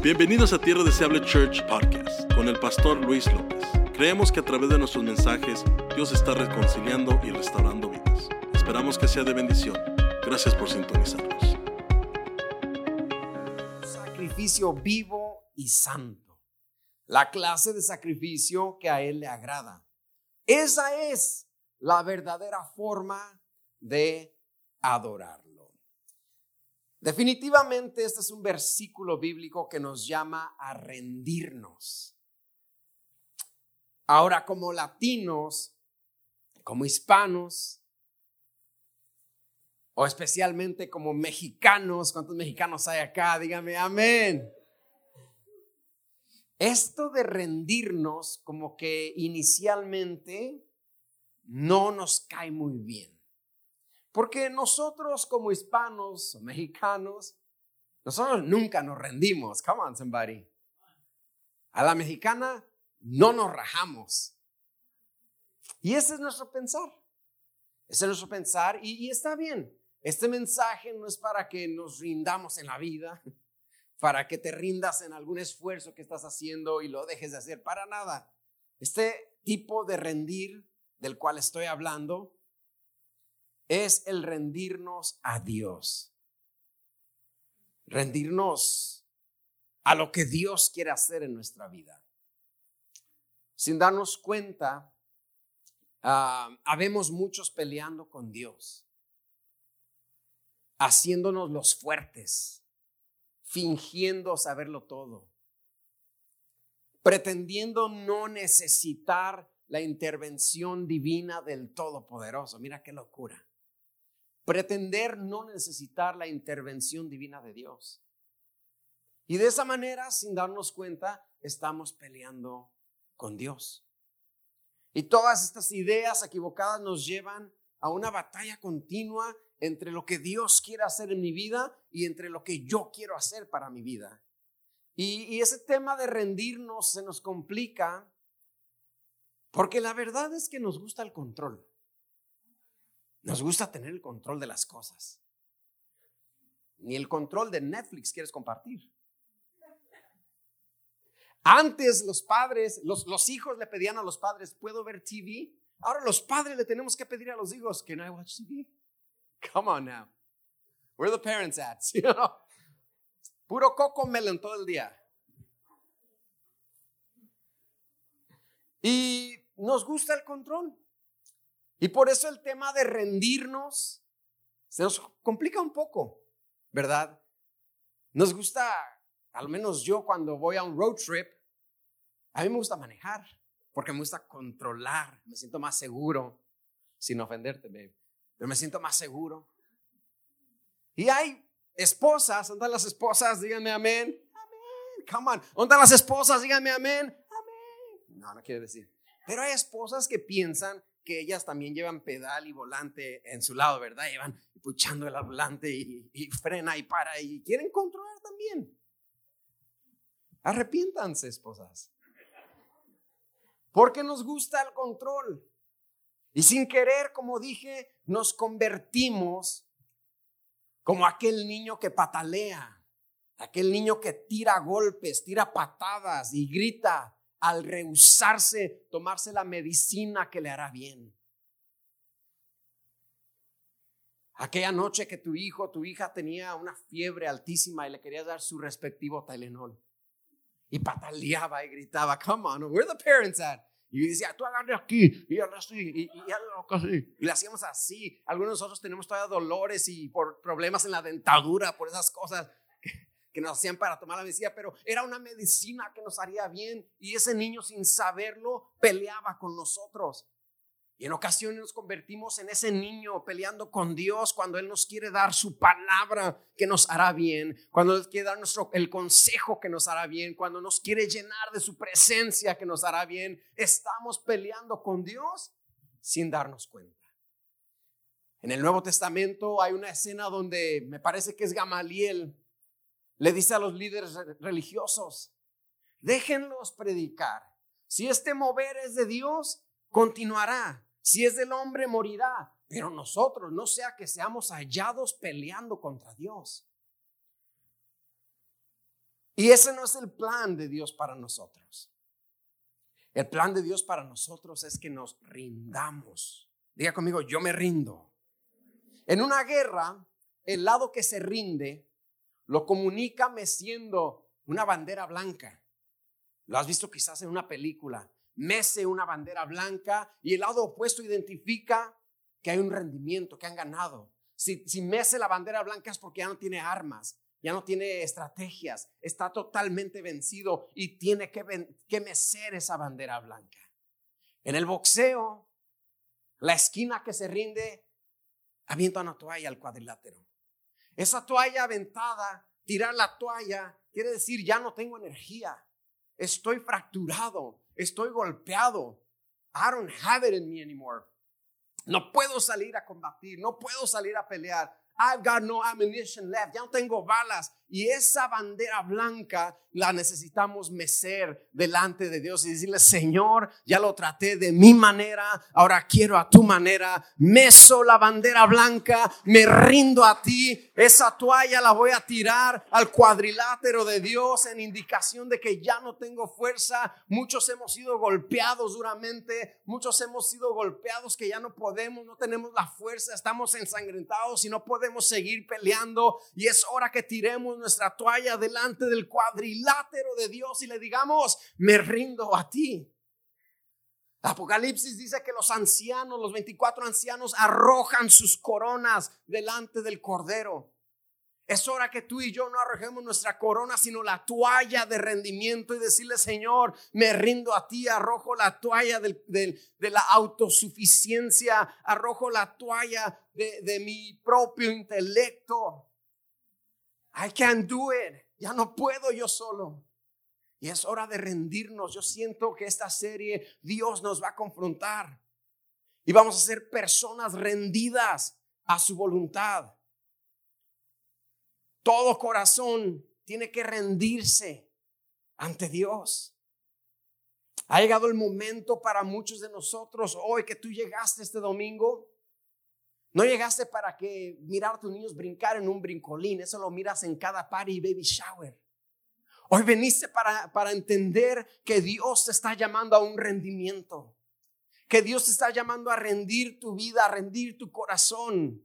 Bienvenidos a Tierra Deseable Church Podcast con el pastor Luis López. Creemos que a través de nuestros mensajes Dios está reconciliando y restaurando vidas. Esperamos que sea de bendición. Gracias por sintonizarnos. Sacrificio vivo y santo. La clase de sacrificio que a Él le agrada. Esa es la verdadera forma de adorarlo. Definitivamente este es un versículo bíblico que nos llama a rendirnos. Ahora, como latinos, como hispanos, o especialmente como mexicanos, ¿cuántos mexicanos hay acá? Dígame amén. Esto de rendirnos como que inicialmente no nos cae muy bien. Porque nosotros como hispanos mexicanos, nosotros nunca nos rendimos. Come on, somebody. A la mexicana no nos rajamos. Y ese es nuestro pensar. Ese es nuestro pensar y, y está bien. Este mensaje no es para que nos rindamos en la vida, para que te rindas en algún esfuerzo que estás haciendo y lo dejes de hacer, para nada. Este tipo de rendir del cual estoy hablando es el rendirnos a Dios. Rendirnos a lo que Dios quiere hacer en nuestra vida. Sin darnos cuenta, uh, habemos muchos peleando con Dios, haciéndonos los fuertes, fingiendo saberlo todo, pretendiendo no necesitar la intervención divina del Todopoderoso. Mira qué locura pretender no necesitar la intervención divina de Dios. Y de esa manera, sin darnos cuenta, estamos peleando con Dios. Y todas estas ideas equivocadas nos llevan a una batalla continua entre lo que Dios quiere hacer en mi vida y entre lo que yo quiero hacer para mi vida. Y, ese tema de rendirnos se nos complica porque la verdad es que nos gusta el control. Nos gusta tener el control de las cosas. Ni el control de Netflix quieres compartir. Antes los padres, los, hijos le pedían a los padres, ¿puedo ver TV? Ahora los padres le tenemos que pedir a los hijos, ¿can I watch TV? Come on now. Where the parents at? Puro coco melon todo el día. Y nos gusta el control. Y por eso el tema de rendirnos se nos complica un poco, ¿verdad? Nos gusta, al menos yo cuando voy a un road trip, a mí me gusta manejar, porque me gusta controlar, me siento más seguro, sin ofenderte, babe, pero me siento más seguro. Y hay esposas, ¿dónde las esposas? Díganme amén. Amén. Come on. ¿Dónde las esposas? Díganme amén. Amén. No, no quiere decir. Pero hay esposas que piensan que ellas también llevan pedal y volante en su lado, ¿verdad? Llevan puchando el volante y, frena y para y quieren controlar también. Arrepiéntanse, esposas. Porque nos gusta el control. Y sin querer, como dije, nos convertimos como aquel niño que patalea, aquel niño que tira golpes, tira patadas y grita al rehusarse tomarse la medicina que le hará bien. Aquella noche que tu hijo, tu hija tenía una fiebre altísima y le querías dar su respectivo Tylenol. Y pataleaba y gritaba, come on, where the parents at? Y decía, tú agarre aquí, y así, y, y, así. Y le hacíamos así. Algunos de nosotros tenemos todavía dolores y por problemas en la dentadura, por esas cosas que nos hacían para tomar la medicina, pero era una medicina que nos haría bien y ese niño sin saberlo peleaba con nosotros. Y en ocasiones nos convertimos en ese niño peleando con Dios cuando Él nos quiere dar su palabra que nos hará bien, cuando Él quiere dar nuestro, el consejo que nos hará bien, cuando nos quiere llenar de su presencia que nos hará bien. Estamos peleando con Dios sin darnos cuenta. En el Nuevo Testamento hay una escena donde me parece que es Gamaliel le dice a los líderes religiosos, déjenlos predicar. Si este mover es de Dios, continuará. Si es del hombre, morirá. Pero nosotros, no sea que seamos hallados peleando contra Dios. Y ese no es el plan de Dios para nosotros. El plan de Dios para nosotros es que nos rindamos. Diga conmigo, yo me rindo. En una guerra, el lado que se rinde lo comunica meciendo una bandera blanca. Lo has visto quizás en una película. Mece una bandera blanca y el lado opuesto identifica que hay un rendimiento, que han ganado. Si, si mece la bandera blanca es porque ya no tiene armas, ya no tiene estrategias, está totalmente vencido y tiene que, que mecer esa bandera blanca. En el boxeo, la esquina que se rinde avienta una toalla al cuadrilátero. Esa toalla aventada, tirar la toalla, quiere decir ya no tengo energía, estoy fracturado, estoy golpeado. I don't have it in me anymore. No puedo salir a combatir, no puedo salir a pelear. I've got no ammunition left, ya no tengo balas. Y esa bandera blanca la necesitamos mecer delante de Dios y decirle, Señor, ya lo traté de mi manera, ahora quiero a tu manera. Meso la bandera blanca, me rindo a ti. Esa toalla la voy a tirar al cuadrilátero de Dios en indicación de que ya no tengo fuerza. Muchos hemos sido golpeados duramente, muchos hemos sido golpeados que ya no podemos, no tenemos la fuerza, estamos ensangrentados y no podemos seguir peleando. Y es hora que tiremos nuestra toalla delante del cuadrilátero de Dios y le digamos, me rindo a ti. Apocalipsis dice que los ancianos, los 24 ancianos, arrojan sus coronas delante del Cordero. Es hora que tú y yo no arrojemos nuestra corona, sino la toalla de rendimiento y decirle, Señor, me rindo a ti, arrojo la toalla de la autosuficiencia, arrojo la toalla de, de mi propio intelecto. I can't do it. Ya no puedo yo solo. Y es hora de rendirnos. Yo siento que esta serie Dios nos va a confrontar. Y vamos a ser personas rendidas a su voluntad. Todo corazón tiene que rendirse ante Dios. Ha llegado el momento para muchos de nosotros hoy que tú llegaste este domingo no llegaste para que mirar a tus niños brincar en un brincolín, eso lo miras en cada party baby shower. Hoy veniste para, para entender que Dios te está llamando a un rendimiento, que Dios te está llamando a rendir tu vida, a rendir tu corazón.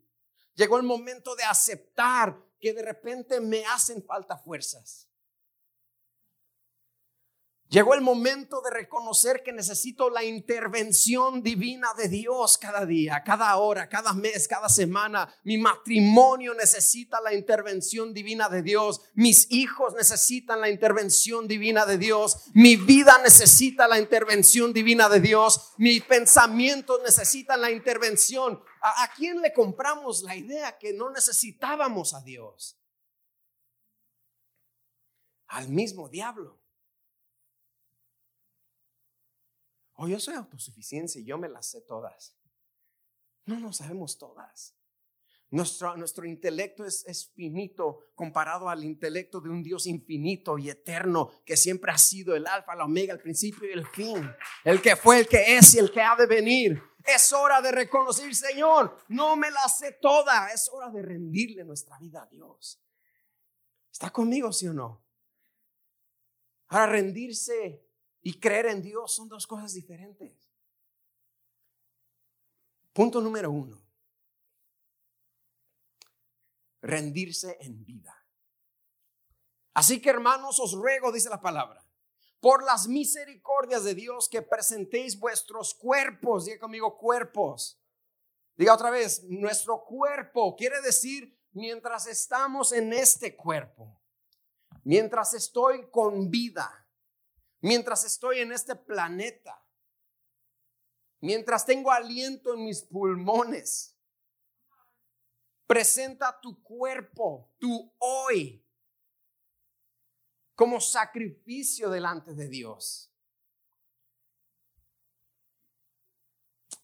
Llegó el momento de aceptar que de repente me hacen falta fuerzas. Llegó el momento de reconocer que necesito la intervención divina de Dios cada día, cada hora, cada mes, cada semana. Mi matrimonio necesita la intervención divina de Dios. Mis hijos necesitan la intervención divina de Dios. Mi vida necesita la intervención divina de Dios. Mis pensamientos necesitan la intervención. ¿A, quién le compramos la idea que no necesitábamos a Dios? Al mismo diablo. Yo soy autosuficiencia y yo me las sé todas. No, no sabemos todas. Nuestro, nuestro intelecto es, es, finito comparado al intelecto de un Dios infinito y eterno que siempre ha sido el alfa, la omega, el principio y el fin. El que fue, el que es y el que ha de venir. Es hora de reconocer, Señor, no me la sé toda. Es hora de rendirle nuestra vida a Dios. ¿Está conmigo, sí o no? Para rendirse y creer en Dios son dos cosas diferentes. Punto número uno. Rendirse en vida. Así que hermanos, os ruego, dice la palabra, por las misericordias de Dios que presentéis vuestros cuerpos, diga conmigo cuerpos. Diga otra vez, nuestro cuerpo quiere decir mientras estamos en este cuerpo, mientras estoy con vida, mientras estoy en este planeta, mientras tengo aliento en mis pulmones. Presenta tu cuerpo, tu hoy, como sacrificio delante de Dios.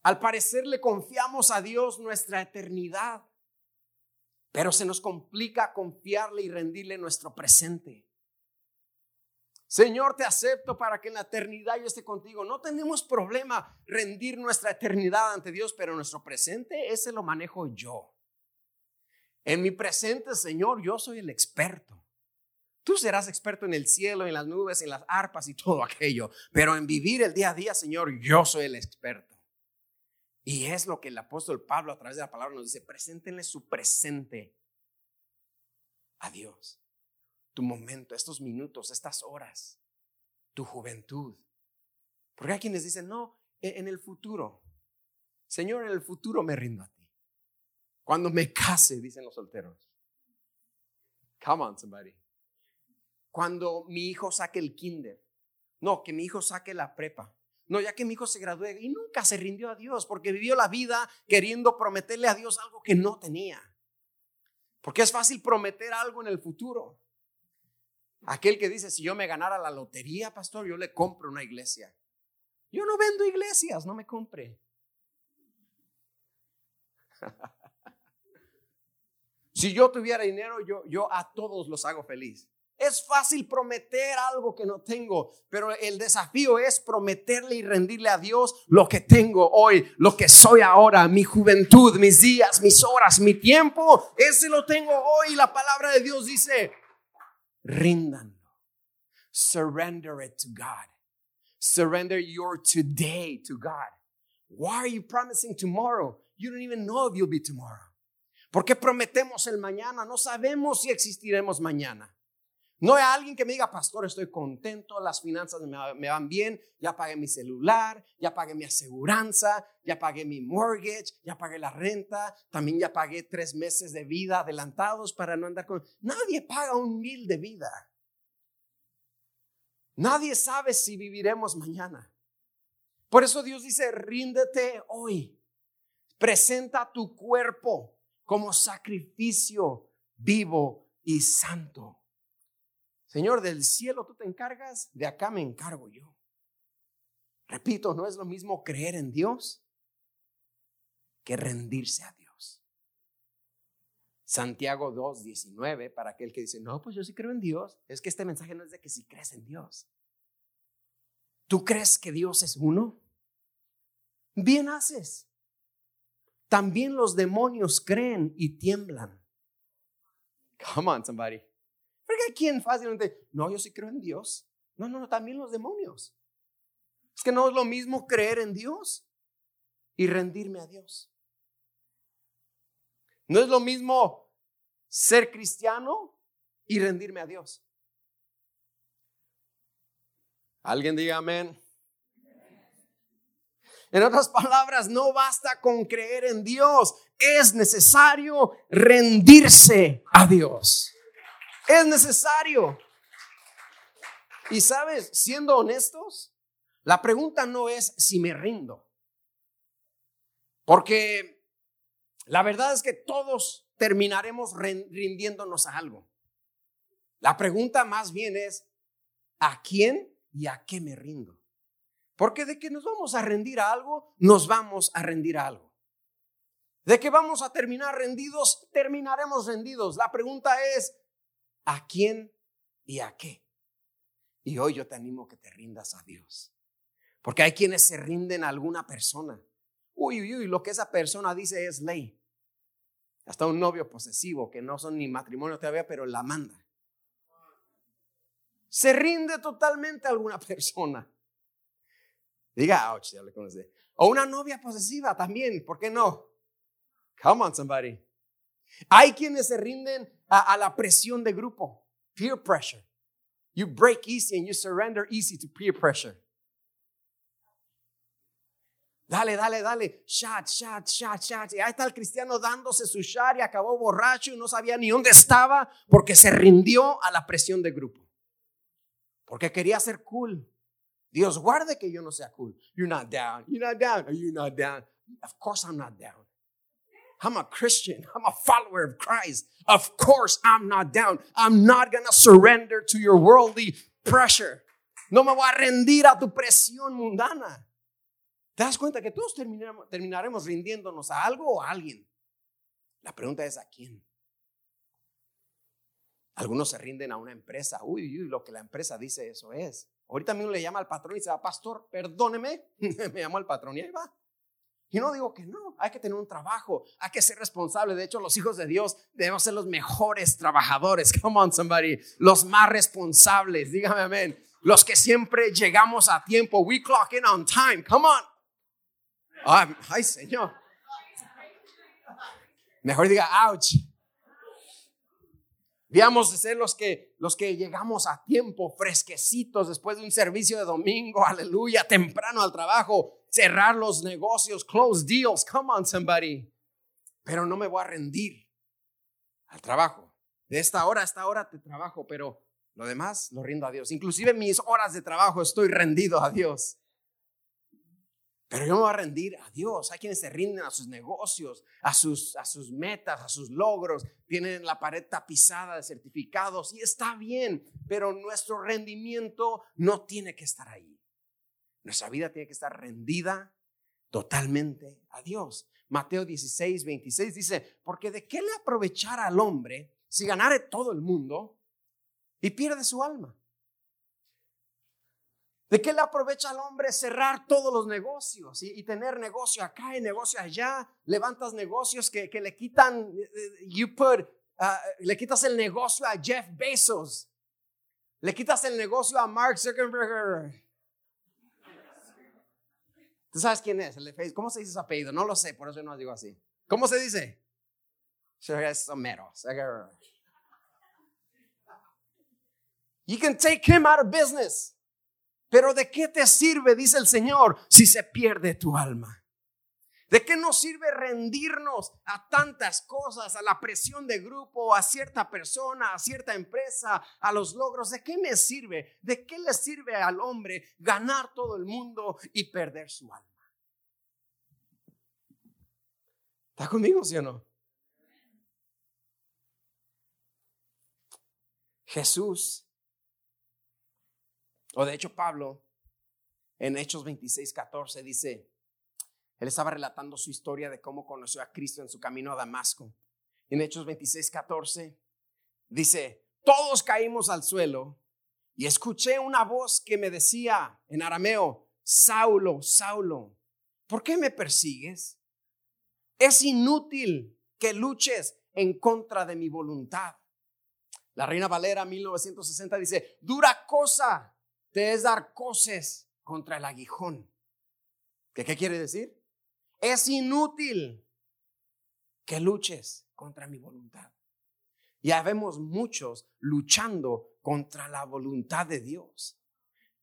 Al parecer le confiamos a Dios nuestra eternidad, pero se nos complica confiarle y rendirle nuestro presente. Señor, te acepto para que en la eternidad yo esté contigo. No tenemos problema rendir nuestra eternidad ante Dios, pero nuestro presente, ese lo manejo yo. En mi presente, Señor, yo soy el experto. Tú serás experto en el cielo, en las nubes, en las arpas y todo aquello. Pero en vivir el día a día, Señor, yo soy el experto. Y es lo que el apóstol Pablo a través de la palabra nos dice, preséntenle su presente a Dios. Tu momento, estos minutos, estas horas, tu juventud. Porque hay quienes dicen, no, e-, en el futuro. Señor, en el futuro me rindo a ti. Cuando me case, dicen los solteros. Come on, somebody. Cuando mi hijo saque el kinder. No, que mi hijo saque la prepa. No, ya que mi hijo se gradúe y nunca se rindió a Dios porque vivió la vida queriendo prometerle a Dios algo que no tenía. Porque es fácil prometer algo en el futuro. Aquel que dice, si yo me ganara la lotería, pastor, yo le compro una iglesia. Yo no vendo iglesias, no me compre. si yo tuviera dinero, yo, yo a todos los hago feliz. Es fácil prometer algo que no tengo, pero el desafío es prometerle y rendirle a Dios lo que tengo hoy, lo que soy ahora, mi juventud, mis días, mis horas, mi tiempo. Ese lo tengo hoy. La palabra de Dios dice, ríndanlo. Surrender it to God. Surrender your today to God. Why are you promising tomorrow? You don't even know if you'll be tomorrow. ¿Por qué prometemos el mañana? No sabemos si existiremos mañana. No hay alguien que me diga, pastor, estoy contento, las finanzas me, van bien, ya pagué mi celular, ya pagué mi aseguranza, ya pagué mi mortgage, ya pagué la renta, también ya pagué tres meses de vida adelantados para no andar con... Nadie paga un mil de vida. Nadie sabe si viviremos mañana. Por eso Dios dice, ríndete hoy. Presenta tu cuerpo como sacrificio vivo y santo. Señor, del cielo tú te encargas, de acá me encargo yo. Repito, no es lo mismo creer en Dios que rendirse a Dios. Santiago 2, 19, para aquel que dice, no, pues yo sí creo en Dios, es que este mensaje no es de que si crees en Dios. ¿Tú crees que Dios es uno? Bien haces. También los demonios creen y tiemblan. Come on, somebody. Quien fácilmente, no, yo sí creo en Dios. No, no, no, también los demonios. Es que no es lo mismo creer en Dios y rendirme a Dios. No es lo mismo ser cristiano y rendirme a Dios. Alguien diga amén. En otras palabras, no basta con creer en Dios, es necesario rendirse a Dios. Es necesario. Y sabes, siendo honestos, la pregunta no es si me rindo. Porque la verdad es que todos terminaremos rindiéndonos a algo. La pregunta más bien es, ¿a quién y a qué me rindo? Porque de que nos vamos a rendir a algo, nos vamos a rendir a algo. De que vamos a terminar rendidos, terminaremos rendidos. La pregunta es, ¿A quién y a qué? Y hoy yo te animo que te rindas a Dios. Porque hay quienes se rinden a alguna persona. Uy, uy, uy, lo que esa persona dice es ley. Hasta un novio posesivo, que no son ni matrimonio todavía, pero la manda. Se rinde totalmente a alguna persona. Diga, ouch. O una novia posesiva también, ¿por qué no? Come on, somebody. Hay quienes se rinden a, la presión de grupo, peer pressure. You break easy and you surrender easy to peer pressure. Dale, dale, dale, shot, shot, shot, shot. Y ahí está el cristiano dándose su shot y acabó borracho y no sabía ni dónde estaba porque se rindió a la presión de grupo. Porque quería ser cool. Dios guarde que yo no sea cool. You're not down. You're not down. Are you not down? Of course I'm not down. I'm a Christian. I'm a follower of Christ. Of course, I'm not down. I'm not going to surrender to your worldly pressure. No me voy a rendir a tu presión mundana. ¿Te das cuenta que todos terminaremos, rindiéndonos a algo o a alguien? La pregunta es a quién. Algunos se rinden a una empresa. Uy, uy, lo que la empresa dice, eso es. Ahorita mismo le llama al patrón y dice, ah, pastor, perdóneme. me llama al patrón y ahí va. Y no digo que no, hay que tener un trabajo, hay que ser responsable. De hecho, los hijos de Dios debemos ser los mejores trabajadores. Come on, somebody. Los más responsables, dígame amén. Los que siempre llegamos a tiempo. We clock in on time. Come on. Ay, ay Señor. Mejor diga, ouch. Veamos de ser los que, los que llegamos a tiempo, fresquecitos, después de un servicio de domingo, aleluya, temprano al trabajo, cerrar los negocios, close deals, come on somebody. Pero no me voy a rendir al trabajo. De esta hora a esta hora te trabajo, pero lo demás lo rindo a Dios. Inclusive mis horas de trabajo estoy rendido a Dios. Pero yo me voy a rendir a Dios. Hay quienes se rinden a sus negocios, a sus, a sus metas, a sus logros. Tienen la pared tapizada de certificados y está bien, pero nuestro rendimiento no tiene que estar ahí. Nuestra vida tiene que estar rendida totalmente a Dios. Mateo 16, 26 dice, porque de qué le aprovechará al hombre si ganare todo el mundo y pierde su alma. ¿De qué le aprovecha al hombre cerrar todos los negocios y, tener negocio acá y negocio allá? Levantas negocios que, le quitan, eh, eh, you put, uh, le quitas el negocio a Jeff Bezos, le quitas el negocio a Mark Zuckerberg. ¿Tú sabes quién es? ¿Cómo se dice su apellido? No lo sé, por eso no lo digo así. ¿Cómo se dice? Es Homero. You can take him out of business. Pero ¿de qué te sirve, dice el Señor, si se pierde tu alma? ¿De qué nos sirve rendirnos a tantas cosas, a la presión de grupo, a cierta persona, a cierta empresa, a los logros? ¿De qué me sirve? ¿De qué le sirve al hombre ganar todo el mundo y perder su alma? ¿Está conmigo, sí o no? Jesús o de hecho, Pablo, en Hechos 26, 14, dice, él estaba relatando su historia de cómo conoció a Cristo en su camino a Damasco. En Hechos 26, 14, dice, todos caímos al suelo y escuché una voz que me decía en arameo, Saulo, Saulo, ¿por qué me persigues? Es inútil que luches en contra de mi voluntad. La Reina Valera 1960 dice, dura cosa te es dar coces contra el aguijón. ¿Qué, ¿Qué quiere decir? Es inútil que luches contra mi voluntad. Ya vemos muchos luchando contra la voluntad de Dios,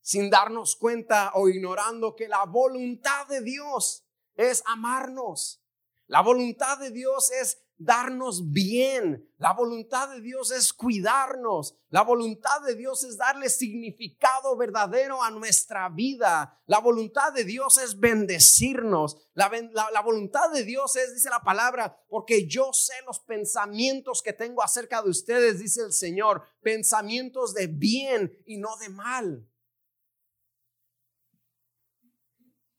sin darnos cuenta o ignorando que la voluntad de Dios es amarnos. La voluntad de Dios es darnos bien. La voluntad de Dios es cuidarnos. La voluntad de Dios es darle significado verdadero a nuestra vida. La voluntad de Dios es bendecirnos. La, voluntad de Dios es, dice la palabra, porque yo sé los pensamientos que tengo acerca de ustedes, dice el Señor, pensamientos de bien y no de mal.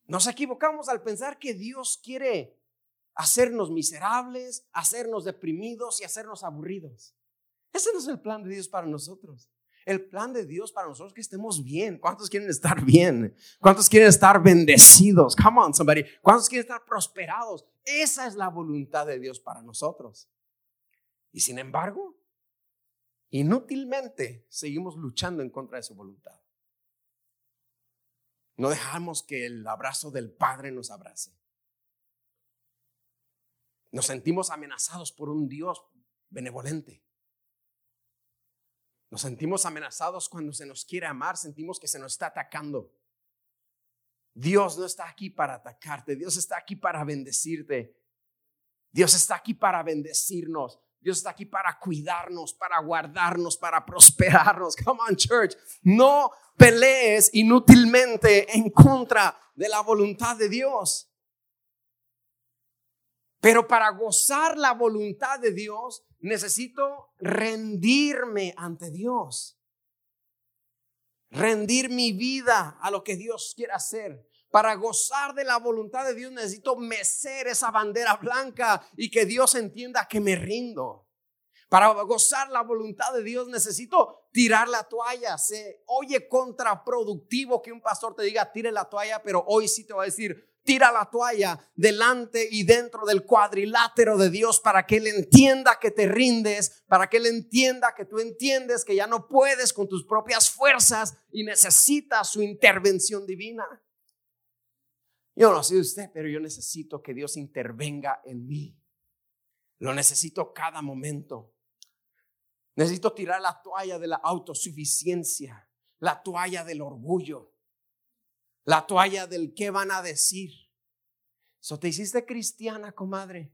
Nos equivocamos al pensar que Dios quiere hacernos miserables, hacernos deprimidos y hacernos aburridos. Ese no es el plan de Dios para nosotros. El plan de Dios para nosotros es que estemos bien. ¿Cuántos quieren estar bien? ¿Cuántos quieren estar bendecidos? Come on, somebody. ¿Cuántos quieren estar prosperados? Esa es la voluntad de Dios para nosotros. Y sin embargo, inútilmente seguimos luchando en contra de su voluntad. No dejamos que el abrazo del Padre nos abrace. Nos sentimos amenazados por un Dios benevolente. Nos sentimos amenazados cuando se nos quiere amar, sentimos que se nos está atacando. Dios no está aquí para atacarte, Dios está aquí para bendecirte. Dios está aquí para bendecirnos. Dios está aquí para cuidarnos, para guardarnos, para prosperarnos. Come on, church. No pelees inútilmente en contra de la voluntad de Dios. Pero para gozar la voluntad de Dios, necesito rendirme ante Dios. Rendir mi vida a lo que Dios quiere hacer. Para gozar de la voluntad de Dios necesito mecer esa bandera blanca y que Dios entienda que me rindo. Para gozar la voluntad de Dios necesito tirar la toalla. Se oye contraproductivo que un pastor te diga tire la toalla, pero hoy sí te va a decir Tira la toalla delante y dentro del cuadrilátero de Dios para que Él entienda que te rindes, para que Él entienda que tú entiendes que ya no puedes con tus propias fuerzas y necesitas su intervención divina. Yo no sé usted, pero yo necesito que Dios intervenga en mí. Lo necesito cada momento. Necesito tirar la toalla de la autosuficiencia, la toalla del orgullo la toalla del qué van a decir. So, ¿Te hiciste cristiana, comadre?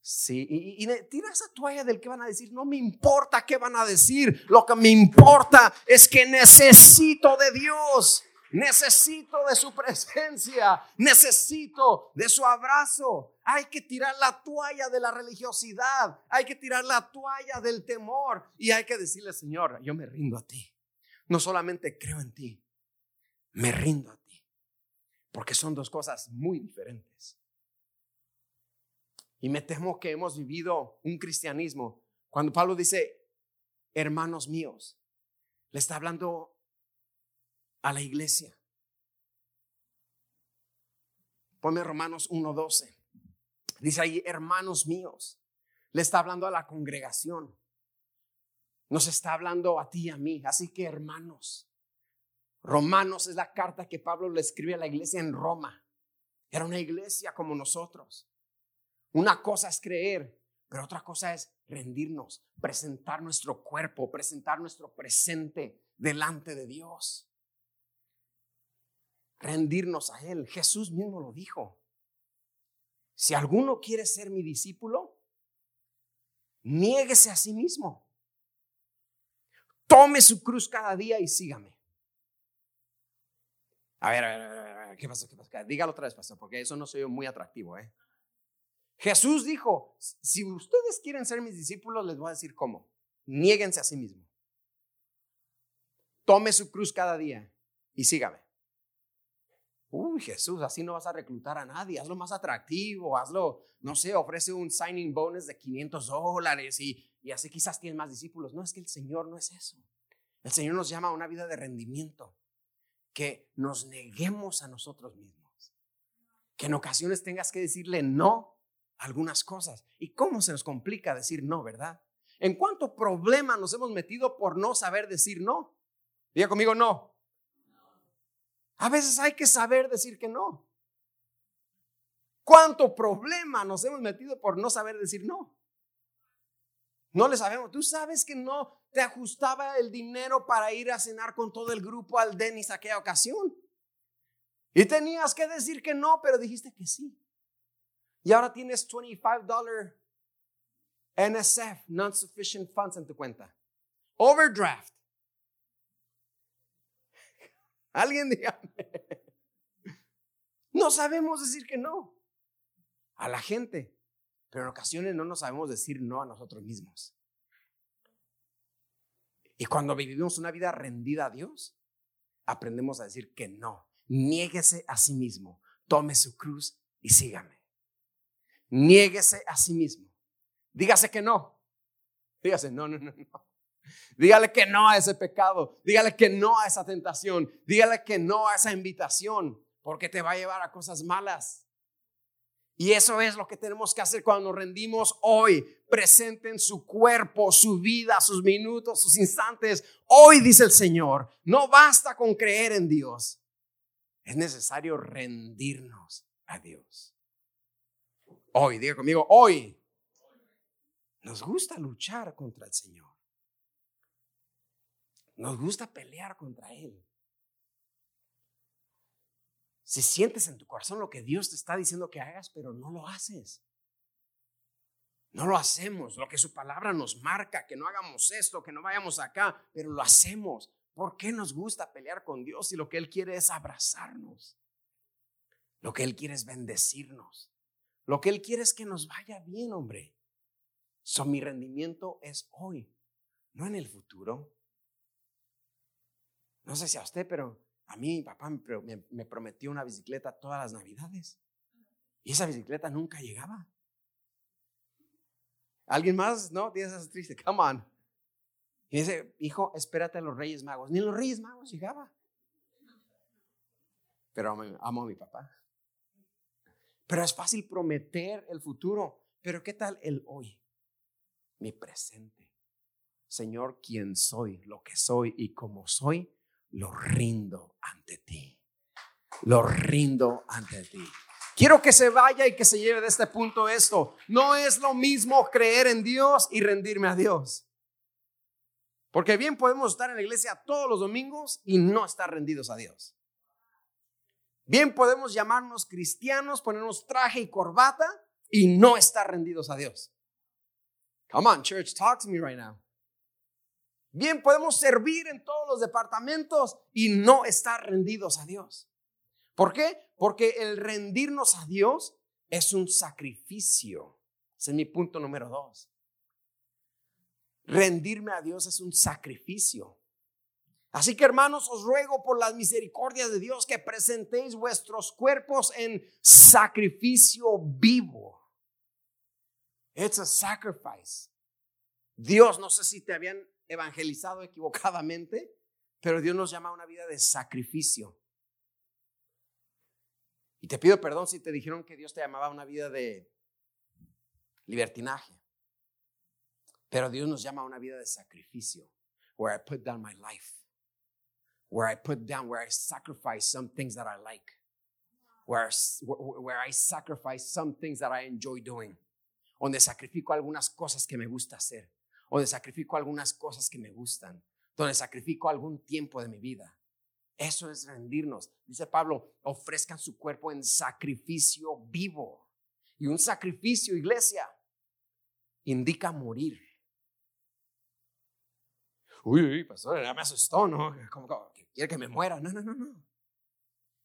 Sí, y, tira esa toalla del qué van a decir. No me importa qué van a decir. Lo que me importa es que necesito de Dios. Necesito de su presencia. Necesito de su abrazo. Hay que tirar la toalla de la religiosidad. Hay que tirar la toalla del temor. Y hay que decirle, Señor, yo me rindo a ti. No solamente creo en ti, me rindo a ti. Porque son dos cosas muy diferentes. Y me temo que hemos vivido un cristianismo. Cuando Pablo dice, hermanos míos, le está hablando a la iglesia. Ponme Romanos 1.12. Dice ahí, hermanos míos, le está hablando a la congregación. Nos está hablando a ti y a mí. Así que hermanos, Romanos es la carta que Pablo le escribe a la iglesia en Roma. Era una iglesia como nosotros. Una cosa es creer, pero otra cosa es rendirnos, presentar nuestro cuerpo, presentar nuestro presente delante de Dios. Rendirnos a Él. Jesús mismo lo dijo. Si alguno quiere ser mi discípulo, niéguese a sí mismo. Tome su cruz cada día y sígame. A ver, a ver, a ver, ¿qué pasa? ¿Qué pasa? Dígalo otra vez, pastor, porque eso no soy muy atractivo, ¿eh? Jesús dijo, si ustedes quieren ser mis discípulos, les voy a decir cómo. Niéguense a sí mismo. Tome su cruz cada día y sígame. Uy, Jesús, así no vas a reclutar a nadie. Hazlo más atractivo, hazlo, no sé, ofrece un signing bonus de 500 dólares y, y así quizás tienes más discípulos. No, es que el Señor no es eso. El Señor nos llama a una vida de rendimiento que nos neguemos a nosotros mismos. Que en ocasiones tengas que decirle no a algunas cosas. ¿Y cómo se nos complica decir no, verdad? ¿En cuánto problema nos hemos metido por no saber decir no? Diga conmigo no. A veces hay que saber decir que no. ¿Cuánto problema nos hemos metido por no saber decir no? No le sabemos. Tú sabes que no te ajustaba el dinero para ir a cenar con todo el grupo al Denis aquella ocasión. Y tenías que decir que no, pero dijiste que sí. Y ahora tienes 25 dólares NSF, non-sufficient funds en tu cuenta. Overdraft. Alguien dígame. No sabemos decir que no a la gente, pero en ocasiones no nos sabemos decir no a nosotros mismos. Y cuando vivimos una vida rendida a Dios, aprendemos a decir que no. Niéguese a sí mismo, tome su cruz y sígame. Niéguese a sí mismo. Dígase que no. Dígase, no, no, no, no. Dígale que no a ese pecado. Dígale que no a esa tentación. Dígale que no a esa invitación, porque te va a llevar a cosas malas. Y eso es lo que tenemos que hacer cuando nos rendimos hoy. Presenten su cuerpo, su vida, sus minutos, sus instantes. Hoy dice el Señor, no basta con creer en Dios. Es necesario rendirnos a Dios. Hoy, diga conmigo, hoy. Nos gusta luchar contra el Señor. Nos gusta pelear contra Él. Si sientes en tu corazón lo que Dios te está diciendo que hagas, pero no lo haces. No lo hacemos, lo que su palabra nos marca, que no hagamos esto, que no vayamos acá, pero lo hacemos. ¿Por qué nos gusta pelear con Dios si lo que Él quiere es abrazarnos? Lo que Él quiere es bendecirnos. Lo que Él quiere es que nos vaya bien, hombre. So, mi rendimiento es hoy, no en el futuro. No sé si a usted, pero a mí mi papá me, prometió una bicicleta todas las navidades. Y esa bicicleta nunca llegaba. ¿Alguien más? No, tienes esa triste. Come on. Y dice, hijo, espérate a los Reyes Magos. Ni los Reyes Magos llegaba. Pero amo, a mi papá. Pero es fácil prometer el futuro. Pero ¿qué tal el hoy? Mi presente. Señor, quién soy, lo que soy y como soy, lo rindo ante ti. Lo rindo ante ti. Quiero que se vaya y que se lleve de este punto esto. No es lo mismo creer en Dios y rendirme a Dios. Porque bien podemos estar en la iglesia todos los domingos y no estar rendidos a Dios. Bien podemos llamarnos cristianos, ponernos traje y corbata y no estar rendidos a Dios. Come on, church, talk to me right now. Bien podemos servir en todos los departamentos y no estar rendidos a Dios. ¿Por qué? Porque el rendirnos a Dios es un sacrificio. Ese es mi punto número dos. Rendirme a Dios es un sacrificio. Así que hermanos, os ruego por las misericordias de Dios que presentéis vuestros cuerpos en sacrificio vivo. It's a sacrifice. Dios, no sé si te habían evangelizado equivocadamente, pero Dios nos llama a una vida de sacrificio. Y te pido perdón si te dijeron que Dios te llamaba a una vida de libertinaje. Pero Dios nos llama a una vida de sacrificio, where I put down my life, where I put down, where I sacrifice some things that I like, where, where I sacrifice some things that I enjoy doing, donde sacrifico algunas cosas que me gusta hacer, donde sacrifico algunas cosas que me gustan, donde sacrifico algún tiempo de mi vida. Eso es rendirnos. Dice Pablo, ofrezcan su cuerpo en sacrificio vivo. Y un sacrificio, iglesia, indica morir. Uy, uy, pastor, ya me asustó, ¿no? Como, quiere que me muera. No, no, no, no.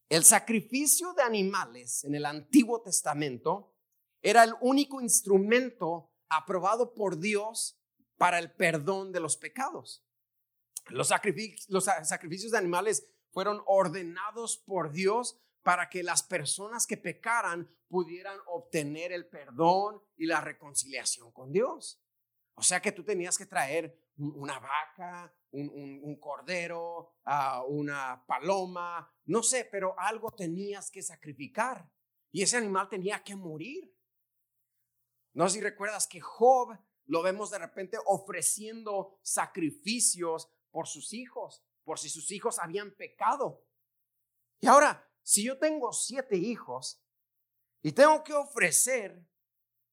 El sacrificio de animales en el Antiguo Testamento era el único instrumento aprobado por Dios para el perdón de los pecados. Los, sacrificios, de animales fueron ordenados por Dios para que las personas que pecaran pudieran obtener el perdón y la reconciliación con Dios. O sea que tú tenías que traer una vaca, un, cordero, ah, una paloma, no sé, pero algo tenías que sacrificar. Y ese animal tenía que morir. No sé si recuerdas que Job lo vemos de repente ofreciendo sacrificios por sus hijos, por si sus hijos habían pecado. Y ahora, si yo tengo siete hijos y tengo que ofrecer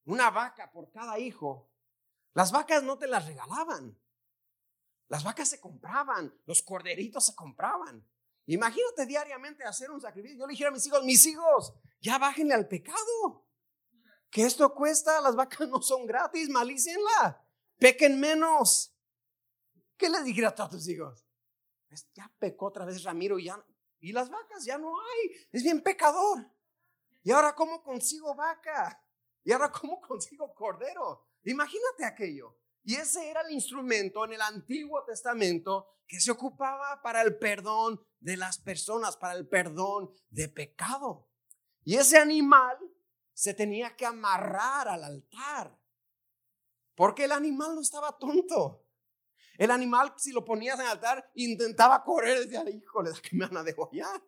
una vaca por cada hijo, las vacas no te las regalaban. Las vacas se compraban, los corderitos se compraban. Imagínate diariamente hacer un sacrificio. Yo le dije a mis hijos, mis hijos, ya bájenle al pecado. Que esto cuesta, las vacas no son gratis, malícenla. Pequen menos. ¿Qué les dijera a tus hijos? Ya pecó otra vez Ramiro ya, y las vacas ya no hay. Es bien pecador. ¿Y ahora cómo consigo vaca? ¿Y ahora cómo consigo cordero? Imagínate aquello. Y ese era el instrumento en el Antiguo Testamento que se ocupaba para el perdón de las personas, para el perdón de pecado. Y ese animal se tenía que amarrar al altar. Porque el animal no estaba tonto. El animal, si lo ponías en el altar, intentaba correr. Decía, híjole, que me van a.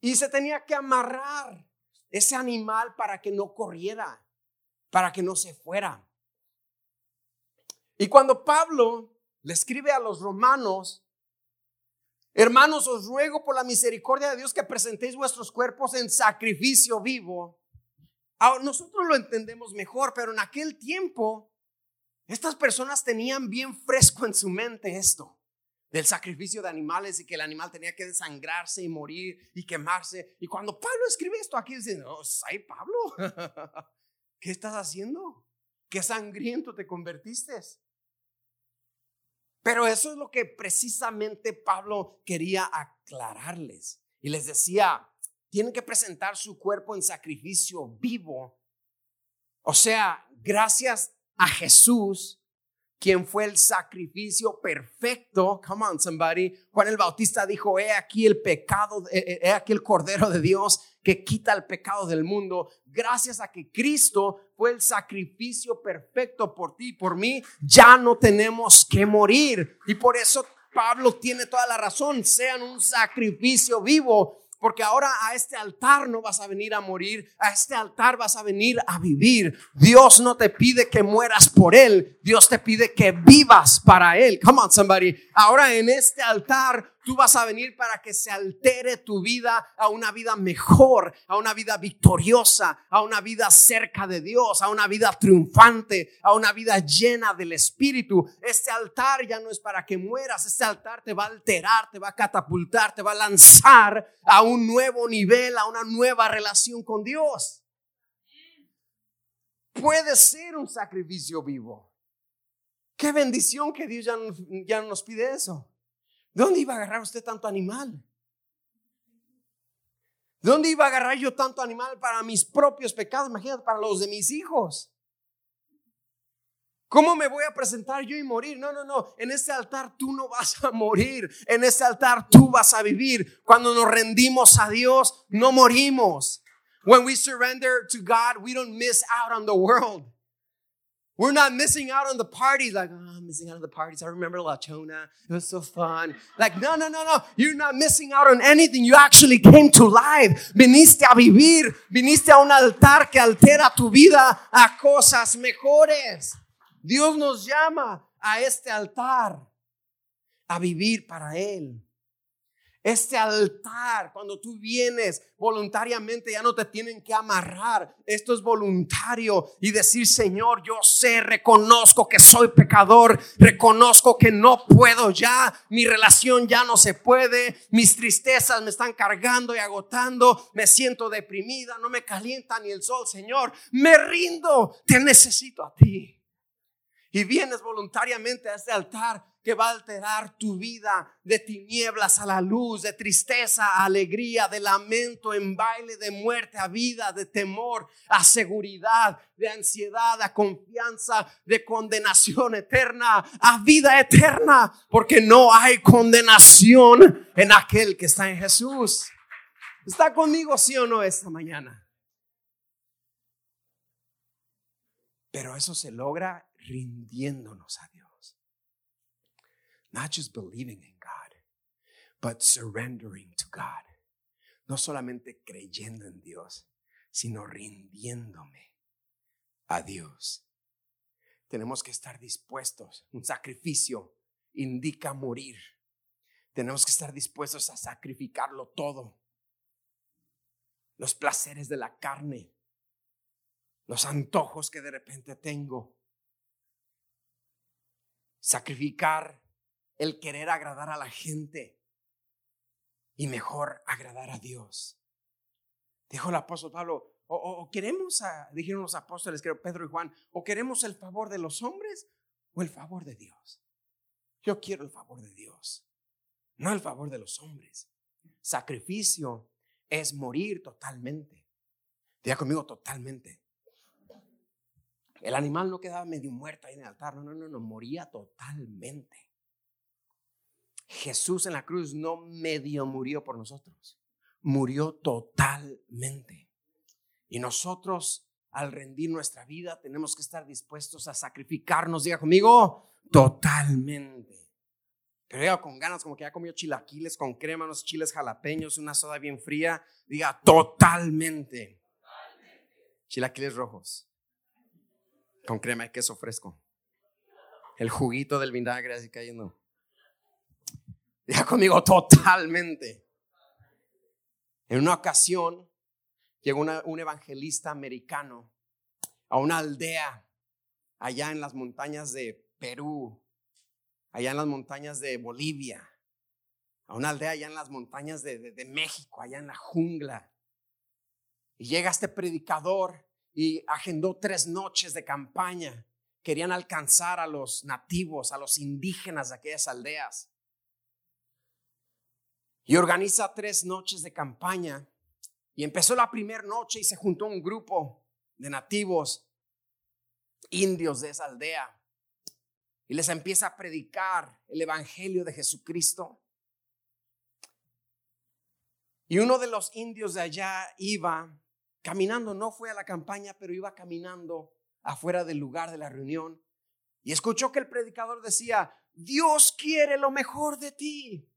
Y se tenía que amarrar ese animal para que no corriera, para que no se fuera. Y cuando Pablo le escribe a los romanos, hermanos, os ruego por la misericordia de Dios que presentéis vuestros cuerpos en sacrificio vivo. Ahora, nosotros lo entendemos mejor, pero en aquel tiempo estas personas tenían bien fresco en su mente esto del sacrificio de animales y que el animal tenía que desangrarse y morir y quemarse. Y cuando Pablo escribe esto aquí, dice, oh, ay Pablo, ¿qué estás haciendo? ¿Qué sangriento te convertiste? Pero eso es lo que precisamente Pablo quería aclararles. Y les decía, tienen que presentar su cuerpo en sacrificio vivo. O sea, gracias a Jesús, quien fue el sacrificio perfecto. Come on, somebody. Juan el Bautista dijo, he aquí el pecado, he aquí el Cordero de Dios que quita el pecado del mundo. Gracias a que Cristo fue el sacrificio perfecto por ti y por mí, ya no tenemos que morir. Y por eso Pablo tiene toda la razón, sean un sacrificio vivo porque ahora a este altar no vas a venir a morir, a este altar vas a venir a vivir. Dios no te pide que mueras por Él, Dios te pide que vivas para Él. Come on, somebody. Ahora en este altar Tú vas a venir para que se altere tu vida a una vida mejor, a una vida victoriosa, a una vida cerca de Dios, a una vida triunfante, a una vida llena del Espíritu. Este altar ya no es para que mueras, este altar te va a alterar, te va a catapultar, te va a lanzar a un nuevo nivel, a una nueva relación con Dios. Puede ser un sacrificio vivo. Qué bendición que Dios ya, ya nos pide eso. ¿Dónde iba a agarrar usted tanto animal? ¿Dónde iba a agarrar yo tanto animal para mis propios pecados? Imagínate, para los de mis hijos. ¿Cómo me voy a presentar yo y morir? No, no, no. En este altar tú no vas a morir. En este altar tú vas a vivir. Cuando nos rendimos a Dios, no morimos. When we surrender to God, we don't miss out on the world. We're not missing out on the parties. Like, oh, I'm missing out on the parties. I remember La Chona. It was so fun. Like, no, no, no, no. You're not missing out on anything. You actually came to life. Viniste a vivir. Viniste a un altar que altera tu vida a cosas mejores. Dios nos llama a este altar a vivir para Él. Este altar, cuando tú vienes voluntariamente, ya no te tienen que amarrar. Esto es voluntario y decir, Señor, yo sé, reconozco que soy pecador, reconozco que no puedo ya, mi relación ya no se puede, mis tristezas me están cargando y agotando, me siento deprimida, no me calienta ni el sol, Señor, me rindo, te necesito a ti. Y vienes voluntariamente a este altar que va a alterar tu vida de tinieblas a la luz, de tristeza a alegría, de lamento en baile, de muerte a vida, de temor a seguridad, de ansiedad a confianza, de condenación eterna a vida eterna, porque no hay condenación en aquel que está en Jesús. ¿Está conmigo sí o no esta mañana? Pero eso se logra rindiéndonos a Dios. Not just believing in God, but surrendering to God. No solamente creyendo en Dios, sino rindiéndome a Dios. Tenemos que estar dispuestos. Un sacrificio indica morir. Tenemos que estar dispuestos a sacrificarlo todo. Los placeres de la carne, los antojos que de repente tengo. Sacrificar el querer agradar a la gente y mejor agradar a Dios. Dijo el apóstol Pablo, o, queremos, dijeron los apóstoles, creo Pedro y Juan, o queremos el favor de los hombres o el favor de Dios. Yo quiero el favor de Dios, no el favor de los hombres. Sacrificio es morir totalmente. Diga conmigo totalmente. El animal no quedaba medio muerto ahí en el altar, no, no, no, no, moría totalmente. Jesús en la cruz no medio murió por nosotros, murió totalmente. Y nosotros al rendir nuestra vida tenemos que estar dispuestos a sacrificarnos, diga conmigo, totalmente. Pero diga con ganas, como que ya comió chilaquiles con crema, unos chiles jalapeños, una soda bien fría, diga totalmente. Chilaquiles rojos, con crema y queso fresco. El juguito del vinagre así cayendo. Ya conmigo totalmente. En una ocasión llegó un evangelista americano a una aldea allá en las montañas de Perú, allá en las montañas de Bolivia, a una aldea allá en las montañas de, de México, allá en la jungla. Y llega este predicador y agendó tres noches de campaña. Querían alcanzar a los nativos, a los indígenas de aquellas aldeas y organiza tres noches de campaña. Y empezó la primera noche y se juntó un grupo de nativos indios de esa aldea. Y les empieza a predicar el Evangelio de Jesucristo. Y uno de los indios de allá iba caminando, no fue a la campaña, pero iba caminando afuera del lugar de la reunión. Y escuchó que el predicador decía, Dios quiere lo mejor de ti.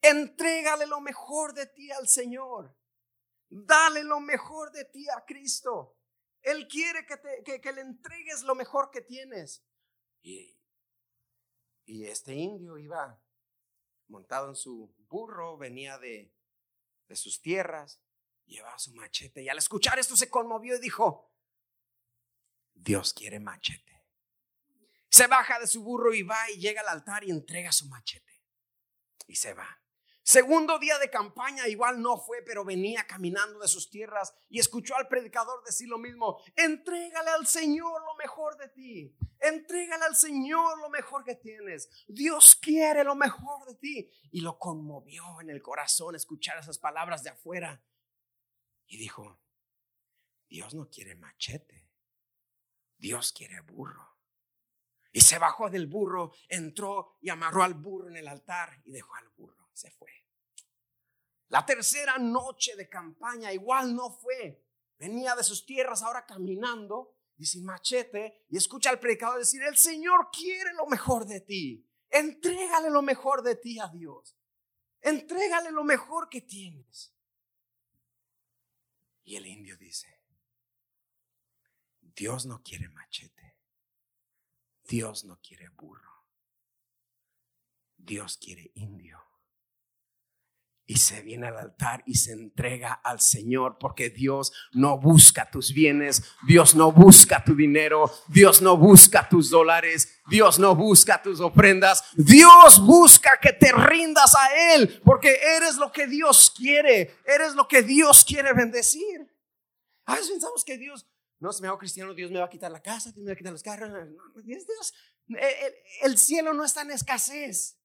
Entrégale lo mejor de ti al Señor. Dale lo mejor de ti a Cristo. Él quiere que, te, que, le entregues lo mejor que tienes. Y, y este indio iba montado en su burro, venía de, de sus tierras, llevaba su machete. Y al escuchar esto se conmovió y dijo, Dios quiere machete. Se baja de su burro y va y llega al altar y entrega su machete. Y se va. Segundo día de campaña, igual no fue, pero venía caminando de sus tierras y escuchó al predicador decir lo mismo. Entrégale al Señor lo mejor de ti. Entrégale al Señor lo mejor que tienes. Dios quiere lo mejor de ti. Y lo conmovió en el corazón escuchar esas palabras de afuera. Y dijo, Dios no quiere machete. Dios quiere burro. Y se bajó del burro, entró y amarró al burro en el altar y dejó al burro. Se fue. La tercera noche de campaña igual no fue. Venía de sus tierras ahora caminando y sin machete y escucha al predicador decir, el Señor quiere lo mejor de ti. Entrégale lo mejor de ti a Dios. Entrégale lo mejor que tienes. Y el indio dice, Dios no quiere machete. Dios no quiere burro. Dios quiere indio y se viene al altar y se entrega al Señor porque Dios no busca tus bienes, Dios no busca tu dinero, Dios no busca tus dólares, Dios no busca tus ofrendas, Dios busca que te rindas a Él porque eres lo que Dios quiere, eres lo que Dios quiere bendecir. A veces pensamos que Dios, no, si me hago cristiano, Dios me va a quitar la casa, Dios me va a quitar los carros. Dios, el cielo no está en escasez.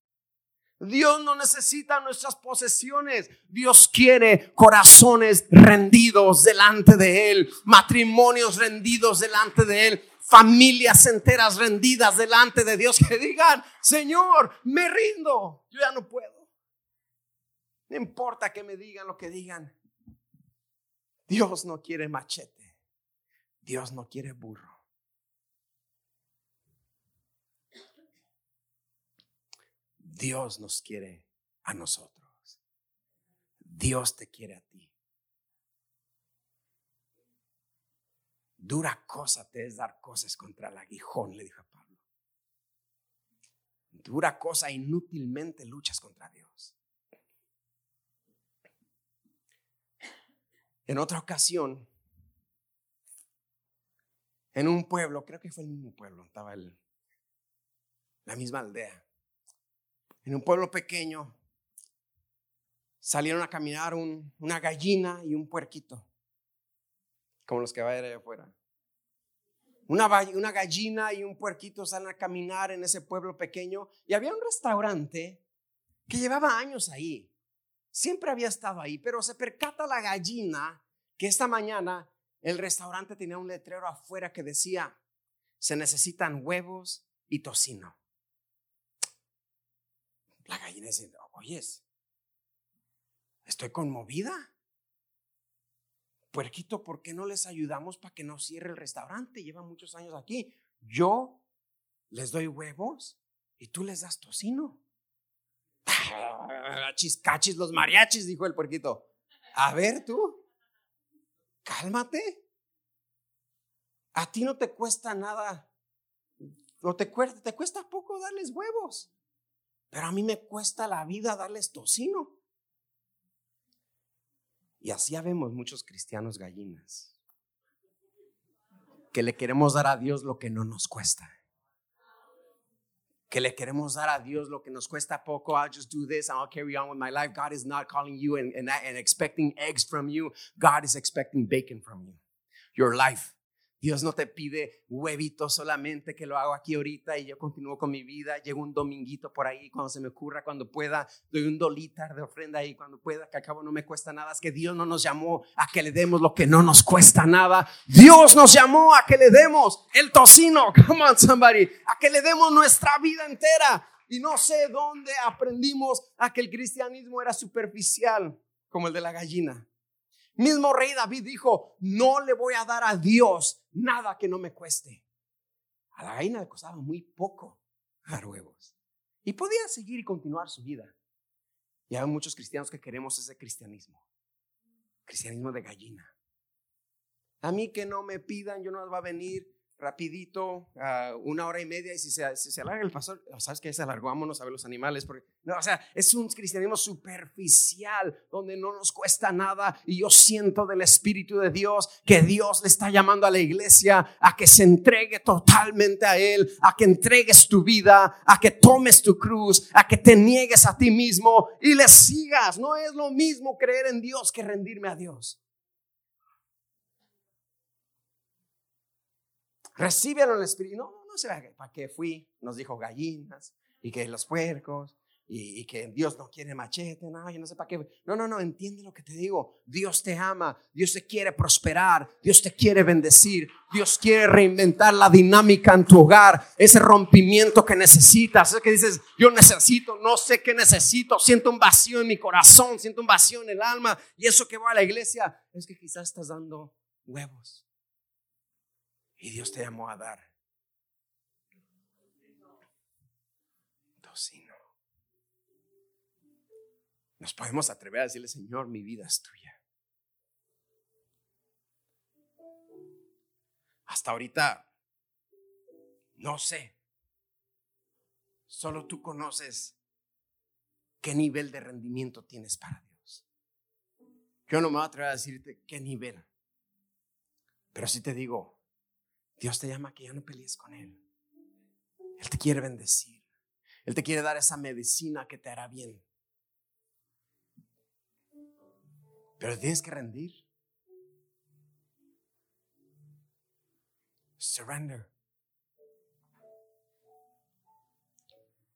Dios no necesita nuestras posesiones. Dios quiere corazones rendidos delante de Él, matrimonios rendidos delante de Él, familias enteras rendidas delante de Dios que digan, Señor, me rindo, yo ya no puedo. No importa que me digan lo que digan. Dios no quiere machete. Dios no quiere burro. Dios nos quiere a nosotros. Dios te quiere a ti. Dura cosa te es dar cosas contra el aguijón, le dijo a Pablo. Dura cosa inútilmente luchas contra Dios. En otra ocasión, en un pueblo, creo que fue el mismo pueblo, estaba el, la misma aldea en un pueblo pequeño, salieron a caminar una gallina y un puerquito, como los que vayan allá afuera. Una, una gallina y un puerquito salen a caminar en ese pueblo pequeño y había un restaurante que llevaba años ahí. Siempre había estado ahí, pero se percata la gallina que esta mañana el restaurante tenía un letrero afuera que decía, se necesitan huevos y tocino. La gallina dice, oyes, estoy conmovida. Puerquito, ¿por qué no les ayudamos para que no cierre el restaurante? Lleva muchos años aquí. Yo les doy huevos y tú les das tocino. Chiscachis los mariachis, dijo el puerquito. A ver tú, cálmate. A ti no te cuesta nada, no te, te cuesta poco darles huevos. Pero a mí me cuesta la vida darles tocino. Y así vemos muchos cristianos gallinas. Que le queremos dar a Dios lo que no nos cuesta. Que le queremos dar a Dios lo que nos cuesta poco. I'll just do this and I'll carry on with my life. God is not calling you and, and expecting eggs from you. God is expecting bacon from you. Your life. Dios no te pide huevitos solamente que lo hago aquí ahorita y yo continúo con mi vida. Llego un dominguito por ahí cuando se me ocurra, cuando pueda. Doy un dolitar de ofrenda ahí cuando pueda, que al cabo no me cuesta nada. Es que Dios no nos llamó a que le demos lo que no nos cuesta nada. Dios nos llamó a que le demos el tocino. Come on, somebody. A que le demos nuestra vida entera. Y no sé dónde aprendimos a que el cristianismo era superficial, como el de la gallina. Mismo rey David dijo, no le voy a dar a Dios nada que no me cueste. A la gallina le costaba muy poco dar huevos. Y podía seguir y continuar su vida. Y hay muchos cristianos que queremos ese cristianismo. Cristianismo de gallina. A mí que no me pidan, yo no va a venir rapidito, una hora y media, y si se, se alarga el pastor, ¿sabes qué? Se alargó, vámonos a ver los animales, porque, no, o sea, es un cristianismo superficial, donde no nos cuesta nada, y yo siento del Espíritu de Dios que Dios le está llamando a la iglesia a que se entregue totalmente a Él, a que entregues tu vida, a que tomes tu cruz, a que te niegues a ti mismo y le sigas. No es lo mismo creer en Dios que rendirme a Dios. Recíbelo en el Espíritu. No, no, sé para qué fui. Nos dijo gallinas y que los puercos y, que Dios no quiere machete. No, yo no sé para qué. No, no, no, entiende lo que te digo. Dios te ama, Dios te quiere prosperar, Dios te quiere bendecir, Dios quiere reinventar la dinámica en tu hogar, ese rompimiento que necesitas. Es que dices, yo necesito, no sé qué necesito, siento un vacío en mi corazón, siento un vacío en el alma y eso que voy a la iglesia es que quizás estás dando huevos. Y Dios te llamó a dar. Tocino. Nos podemos atrever a decirle, Señor, mi vida es tuya. Hasta ahorita, no sé. Solo tú conoces qué nivel de rendimiento tienes para Dios. Yo no me voy a atrever a decirte qué nivel. Pero sí te digo, Dios te llama a que ya no pelees con Él. Él te quiere bendecir. Él te quiere dar esa medicina que te hará bien. Pero tienes que rendir. Surrender.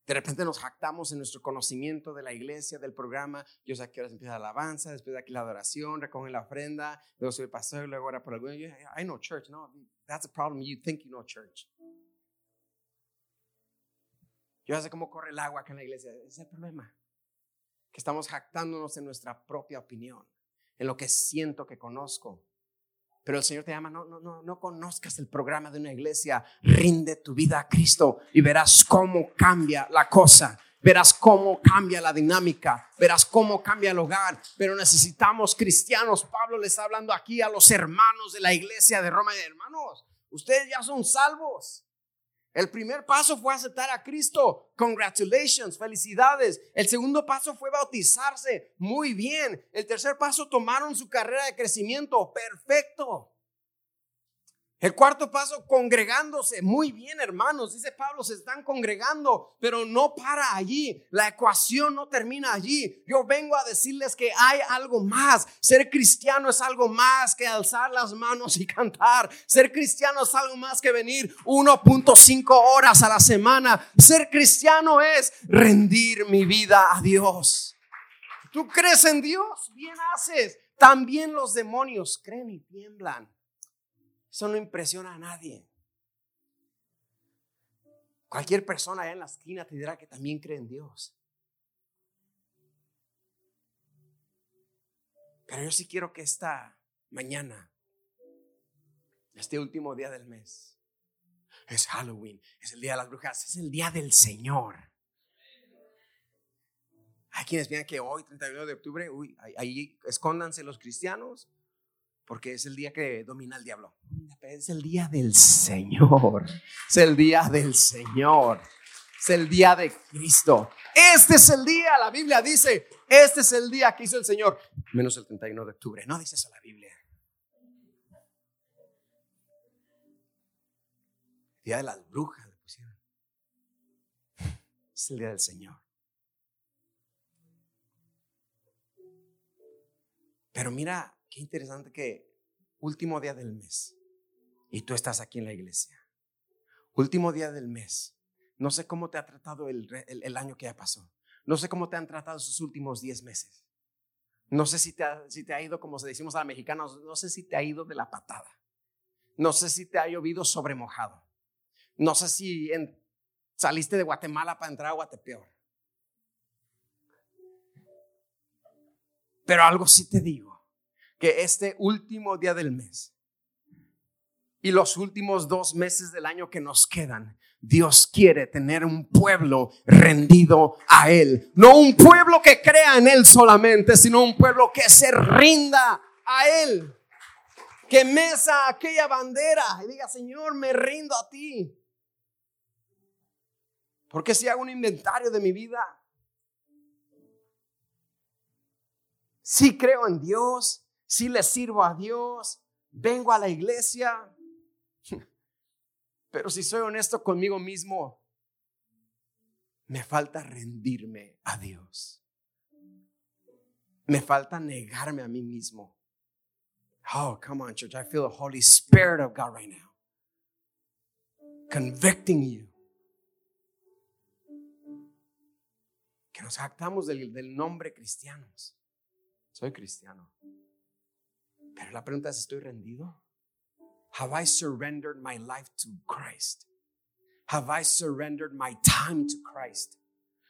De repente nos jactamos en nuestro conocimiento de la iglesia, del programa. Yo sé que ahora empieza la alabanza, después de aquí la adoración, recogen la ofrenda, luego soy el pastor, luego ahora por alguno. I know church, no, that's a problem. You think you know church. Yo sé cómo corre el agua acá en la iglesia. Ese es el problema. Que estamos jactándonos en nuestra propia opinión, en lo que siento que conozco. Pero el Señor te llama, no, no, no, no conozcas el programa de una iglesia, rinde tu vida a Cristo y verás cómo cambia la cosa. Verás cómo cambia la dinámica, verás cómo cambia el hogar, pero necesitamos cristianos. Pablo le está hablando aquí a los hermanos de la iglesia de Roma, hermanos, ustedes ya son salvos. El primer paso fue aceptar a Cristo. Congratulations, felicidades. El segundo paso fue bautizarse. Muy bien. El tercer paso tomaron su carrera de crecimiento. Perfecto. El cuarto paso, congregándose. Muy bien, hermanos, dice Pablo, se están congregando, pero no para allí. La ecuación no termina allí. Yo vengo a decirles que hay algo más. Ser cristiano es algo más que alzar las manos y cantar. Ser cristiano es algo más que venir 1.5 horas a la semana. Ser cristiano es rendir mi vida a Dios. ¿Tú crees en Dios? Bien haces. También los demonios creen y tiemblan. Eso no impresiona a nadie. Cualquier persona allá en la esquina te dirá que también cree en Dios. Pero yo sí quiero que esta mañana, este último día del mes, es Halloween, es el día de las brujas, es el día del Señor. Hay quienes vean que hoy, 31 de octubre, uy, ahí escóndanse los cristianos, porque es el día que domina el diablo. Es el día del Señor. Es el día del Señor. Es el día de Cristo. Este es el día, la Biblia dice, este es el día que hizo el Señor. Menos el 31 de octubre. No dice eso la Biblia. día de las brujas le pusieron. Es el día del Señor. Pero mira Qué interesante que último día del mes y tú estás aquí en la iglesia. Último día del mes. No sé cómo te ha tratado el, año que ya pasó. No sé cómo te han tratado esos últimos 10 meses. No sé si te, ha, ido, como decimos a los mexicanos, no sé si te ha ido de la patada. No sé si te ha llovido sobre mojado. No sé si saliste de Guatemala para entrar a Guatepeor. Pero algo sí te digo que este último día del mes y los últimos dos meses del año que nos quedan Dios quiere tener un pueblo rendido a Él. No un pueblo que crea en Él solamente, sino un pueblo que se rinda a Él. Que mesa aquella bandera y diga, Señor, me rindo a ti. Porque si hago un inventario de mi vida, si creo en Dios, si le sirvo a Dios, vengo a la iglesia, pero si soy honesto conmigo mismo, me falta rendirme a Dios. Me falta negarme a mí mismo. Oh, come on, church. I feel the Holy Spirit of God right now. Convicting you. Que nos jactamos del, del nombre cristianos. Soy cristiano. Pero la pregunta es, ¿estoy rendido? Have I surrendered my life to Christ? Have I surrendered my time to Christ?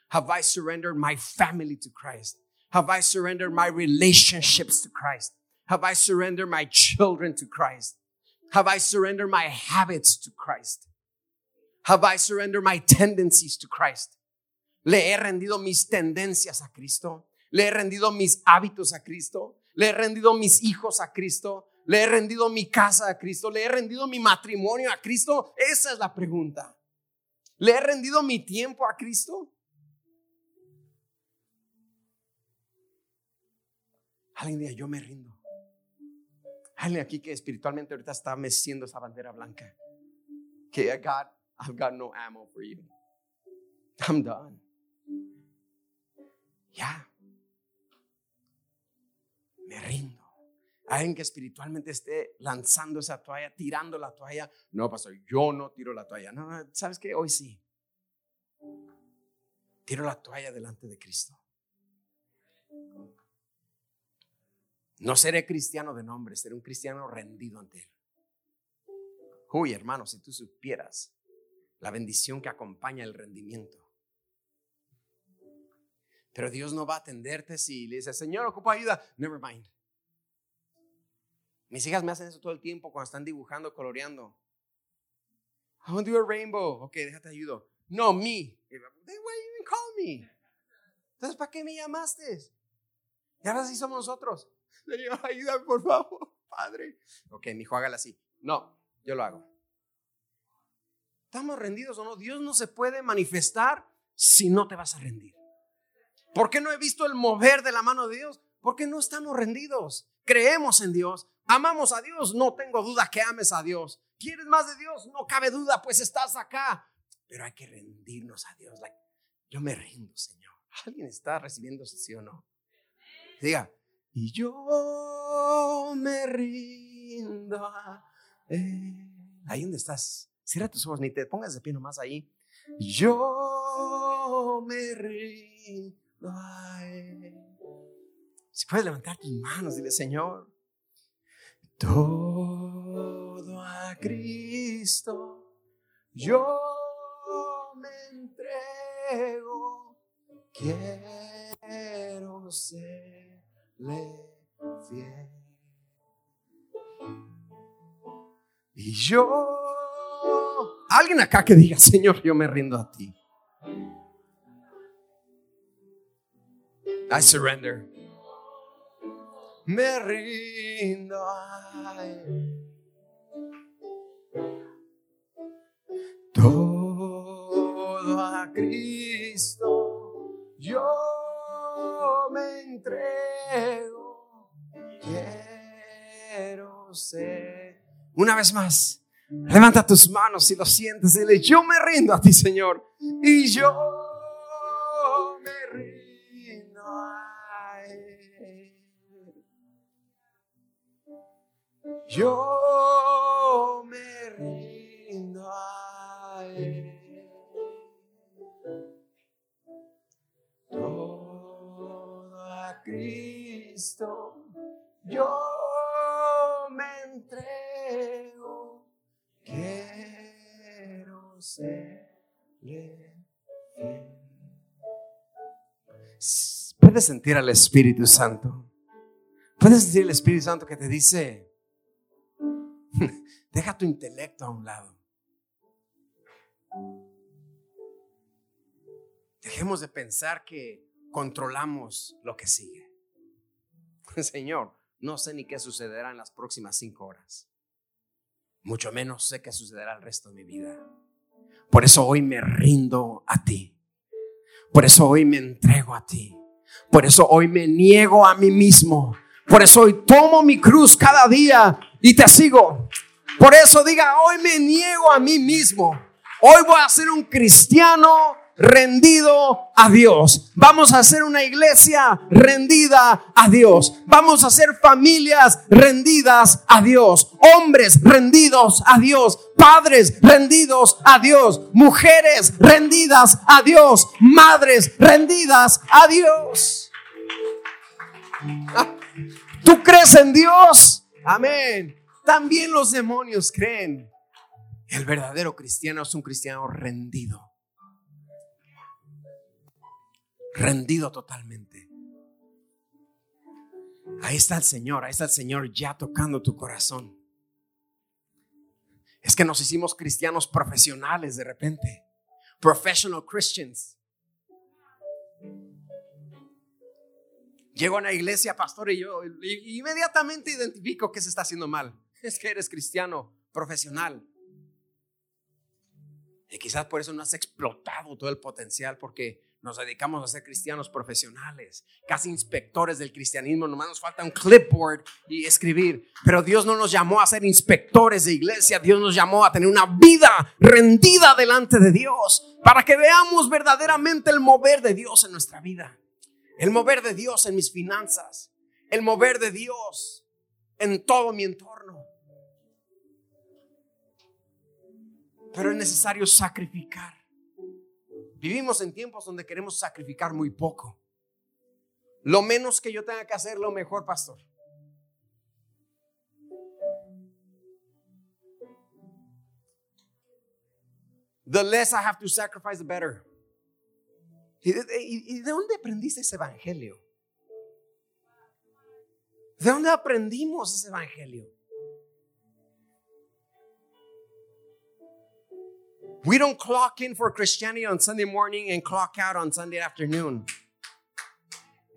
Have I surrendered my family to Christ? Have I surrendered my relationships to Christ? Have I surrendered my children to Christ? Have I surrendered my habits to Christ? Have I surrendered my tendencies to Christ? Le he rendido mis tendencias a Cristo. Le he rendido mis hábitos a Cristo. Le he rendido mis hijos a Cristo. Le he rendido mi casa a Cristo. Le he rendido mi matrimonio a Cristo. Esa es la pregunta. ¿Le he rendido mi tiempo a Cristo? Alguien diga, yo me rindo. Alguien aquí que espiritualmente ahorita está meciendo esa bandera blanca. Que I got, I've got no ammo for you. I'm done. Ya. Me rindo. Alguien que espiritualmente esté lanzando esa toalla, tirando la toalla. No, pastor, yo no tiro la toalla. No, ¿sabes qué? Hoy sí. Tiro la toalla delante de Cristo. No seré cristiano de nombre, seré un cristiano rendido ante Él. Uy, hermano, si tú supieras la bendición que acompaña el rendimiento. Pero Dios no va a atenderte si le dices, Señor, ocupo ayuda. Never mind. Mis hijas me hacen eso todo el tiempo cuando están dibujando, coloreando. I want to do a rainbow. Ok, déjate ayudo. No, me. Why you even call me? Entonces, ¿para qué me llamaste? Y ahora sí somos nosotros. Señor, ayúdame, por favor, Padre. Ok, mi hijo, hágala así. No, yo lo hago. ¿Estamos rendidos o no? Dios no se puede manifestar si no te vas a rendir. ¿Por qué no he visto el mover de la mano de Dios? Porque no estamos rendidos. Creemos en Dios, amamos a Dios, no tengo duda que ames a Dios. ¿Quieres más de Dios? No cabe duda, pues estás acá. Pero hay que rendirnos a Dios. yo me rindo, Señor. ¿Alguien está recibiéndose, sí o no? Diga, y yo me rindo Ahí donde estás, cierra tus ojos, ni te pongas de pie nomás ahí. Yo me rindo Si puedes levantar tus manos, dile, Señor, todo a Cristo, yo me entrego, quiero ser le fiel. Y yo, alguien acá que diga, Señor, yo me rindo a ti. I surrender. Me rindo a. Todo a Cristo. Yo me entrego, quiero ser. Una vez más, levanta tus manos si lo sientes. Dile, yo me rindo a ti, Señor. Y yo me rindo Yo me rindo a Él. Cristo, yo me entrego, quiero serle Puedes sentir al Espíritu Santo. Puedes sentir al Espíritu Santo que te dice, deja tu intelecto a un lado. Dejemos de pensar que controlamos lo que sigue. Señor, no sé ni qué sucederá en las próximas cinco horas. Mucho menos sé qué sucederá el resto de mi vida. Por eso hoy me rindo a ti. Por eso hoy me entrego a ti. Por eso hoy me niego a mí mismo. Por eso hoy tomo mi cruz cada día y te sigo. Por eso diga, hoy me niego a mí mismo. Hoy voy a ser un cristiano rendido a Dios. Vamos a ser una iglesia rendida a Dios. Vamos a ser familias rendidas a Dios. Hombres rendidos a Dios. Padres rendidos a Dios. Mujeres rendidas a Dios. Madres rendidas a Dios. ¿Tú crees en Dios? Amén. También los demonios creen. El verdadero cristiano es un cristiano rendido rendido totalmente. Ahí está el Señor, ahí está el Señor ya tocando tu corazón. Es que nos hicimos cristianos profesionales de repente. Professional Christians. Llego a una iglesia, pastor, y yo inmediatamente identifico que se está haciendo mal. Es que eres cristiano profesional. Y quizás por eso no has explotado todo el potencial, porque nos dedicamos a ser cristianos profesionales, casi inspectores del cristianismo. Nomás nos falta un clipboard y escribir. Pero Dios no nos llamó a ser inspectores de iglesia. Dios nos llamó a tener una vida rendida delante de Dios para que veamos verdaderamente el mover de Dios en nuestra vida. El mover de Dios en mis finanzas. El mover de Dios en todo mi entorno. Pero es necesario sacrificar. Vivimos en tiempos donde queremos sacrificar muy poco. Lo menos que yo tenga que hacer, lo mejor, pastor. The less I have to sacrifice, the better. ¿Y de, dónde aprendiste ese evangelio? ¿De dónde aprendimos ese evangelio? We don't clock in for Christianity on Sunday morning and clock out on Sunday afternoon.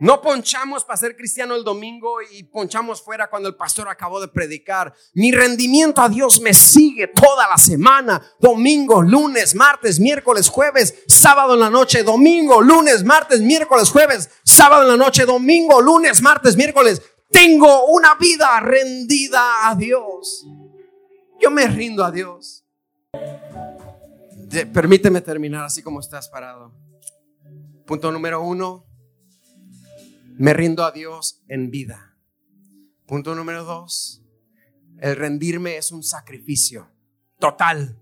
No ponchamos para ser cristiano el domingo y ponchamos fuera cuando el pastor acabó de predicar. Mi rendimiento a Dios me sigue toda la semana. Domingo, lunes, martes, miércoles, jueves, sábado en la noche, domingo, lunes, martes, miércoles, jueves, sábado en la noche, domingo, lunes, martes, miércoles. Tengo una vida rendida a Dios. Yo me rindo a Dios permíteme terminar así como estás parado. Punto número uno, me rindo a Dios en vida. Punto número dos, el rendirme es un sacrificio total.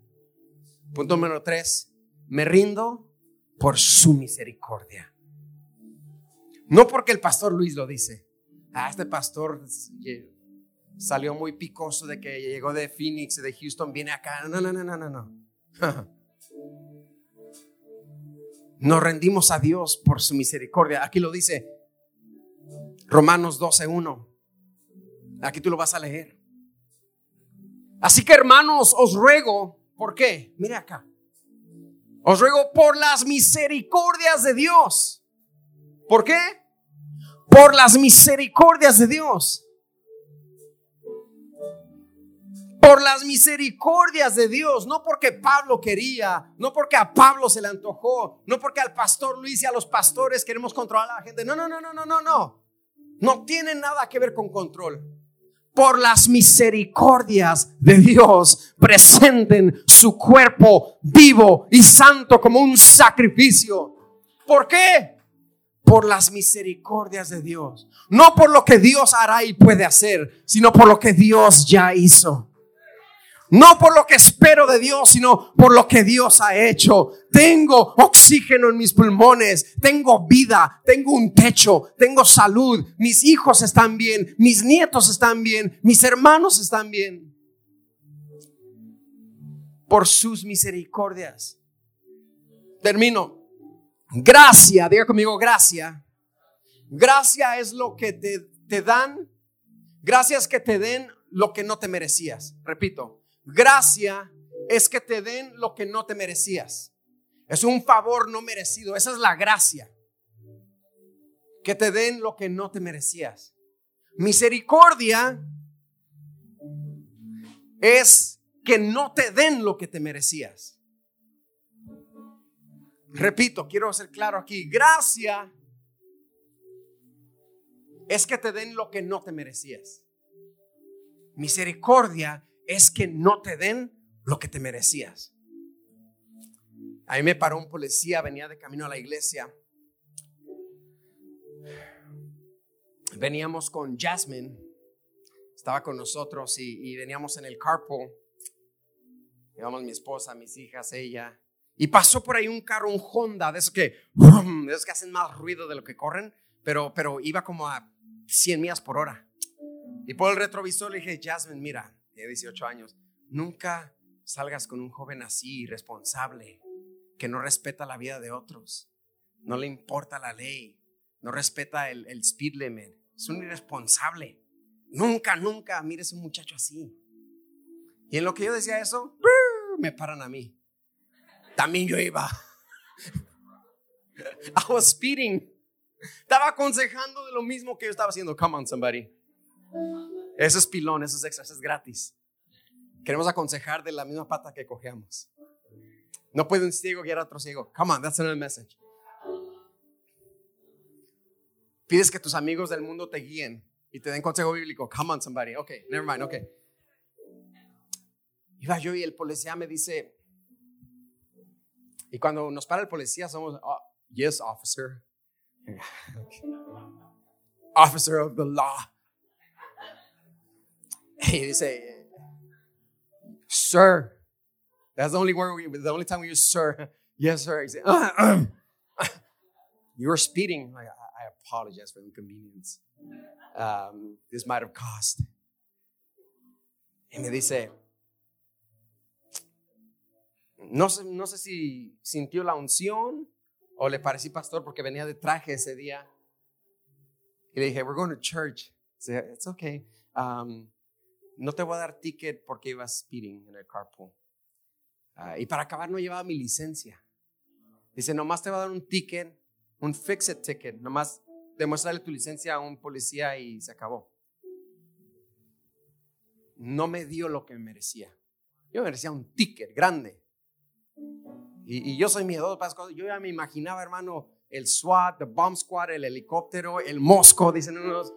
Punto número tres, me rindo por su misericordia. No porque el pastor Luis lo dice. Ah, este pastor salió muy picoso de que llegó de Phoenix, de Houston, viene acá. No, no, no, no, no, no. Nos rendimos a Dios por su misericordia. Aquí lo dice Romanos 12.1. Aquí tú lo vas a leer. Así que hermanos, os ruego, ¿por qué? Mire acá. Os ruego por las misericordias de Dios. ¿Por qué? Por las misericordias de Dios por las misericordias de Dios, no porque Pablo quería, no porque a Pablo se le antojó, no porque al pastor Luis y a los pastores queremos controlar a la gente. No, no, no, no, no, no, no. No tiene nada que ver con control. Por las misericordias de Dios presenten su cuerpo vivo y santo como un sacrificio. ¿Por qué? Por las misericordias de Dios. No por lo que Dios hará y puede hacer, sino por lo que Dios ya hizo. No por lo que espero de Dios, sino por lo que Dios ha hecho. Tengo oxígeno en mis pulmones, tengo vida, tengo un techo, tengo salud, mis hijos están bien, mis nietos están bien, mis hermanos están bien. Por sus misericordias. Termino. Gracia, diga conmigo, gracia. Gracia es lo que te, te dan. Gracias que te den lo que no te merecías. Repito, Gracia es que te den lo que no te merecías. Es un favor no merecido. Esa es la gracia. Que te den lo que no te merecías. Misericordia es que no te den lo que te merecías. Repito, quiero ser claro aquí. Gracia es que te den lo que no te merecías. Misericordia es que no te den lo que te merecías. A mí me paró un policía, venía de camino a la iglesia. Veníamos con Jasmine, estaba con nosotros y, veníamos en el carpool. Llevamos mi esposa, mis hijas, ella. Y pasó por ahí un carro, un Honda, de esos que, de esos que hacen más ruido de lo que corren, pero, pero iba como a 100 millas por hora. Y por el retrovisor le dije, Jasmine, mira, tiene 18 años, nunca salgas con un joven así, irresponsable que no respeta la vida de otros, no le importa la ley, no respeta el, speed limit, es un irresponsable. Nunca, nunca mires un muchacho así. Y en lo que yo decía eso, me paran a mí. También yo iba. I was speeding. Estaba aconsejando de lo mismo que yo estaba haciendo. Come on, somebody. Eso es pilón, eso es extra, eso es gratis. Queremos aconsejar de la misma pata que cogemos. No puede un ciego guiar a otro ciego. Come on, that's another message. Pides que tus amigos del mundo te guíen y te den consejo bíblico. Come on, somebody. Ok, never mind, ok. Iba yo y el policía me dice, y cuando nos para el policía somos, oh, yes, officer. officer of the law. Y dice, sir, That's the only word we, the only time we use sir. Yes, sir. He said, uh, you were speeding. I, I, apologize for the inconvenience. Um, this might have cost. Y me dice, no sé, no sé si sintió la unción o le parecí pastor porque venía de traje ese día. Y le dije, we're going to church. Said, It's okay. Um, no te voy a dar ticket porque ibas speeding en el carpool. Ah, y para acabar no llevaba mi licencia. Dice, nomás te va a dar un ticket, un fixed ticket, nomás demuéstrale tu licencia a un policía y se acabó. No me dio lo que me merecía. Yo merecía un ticket grande. Y, yo soy miedoso. Yo ya me imaginaba, hermano, el SWAT, el bomb squad, el helicóptero, el Mosco, dicen unos,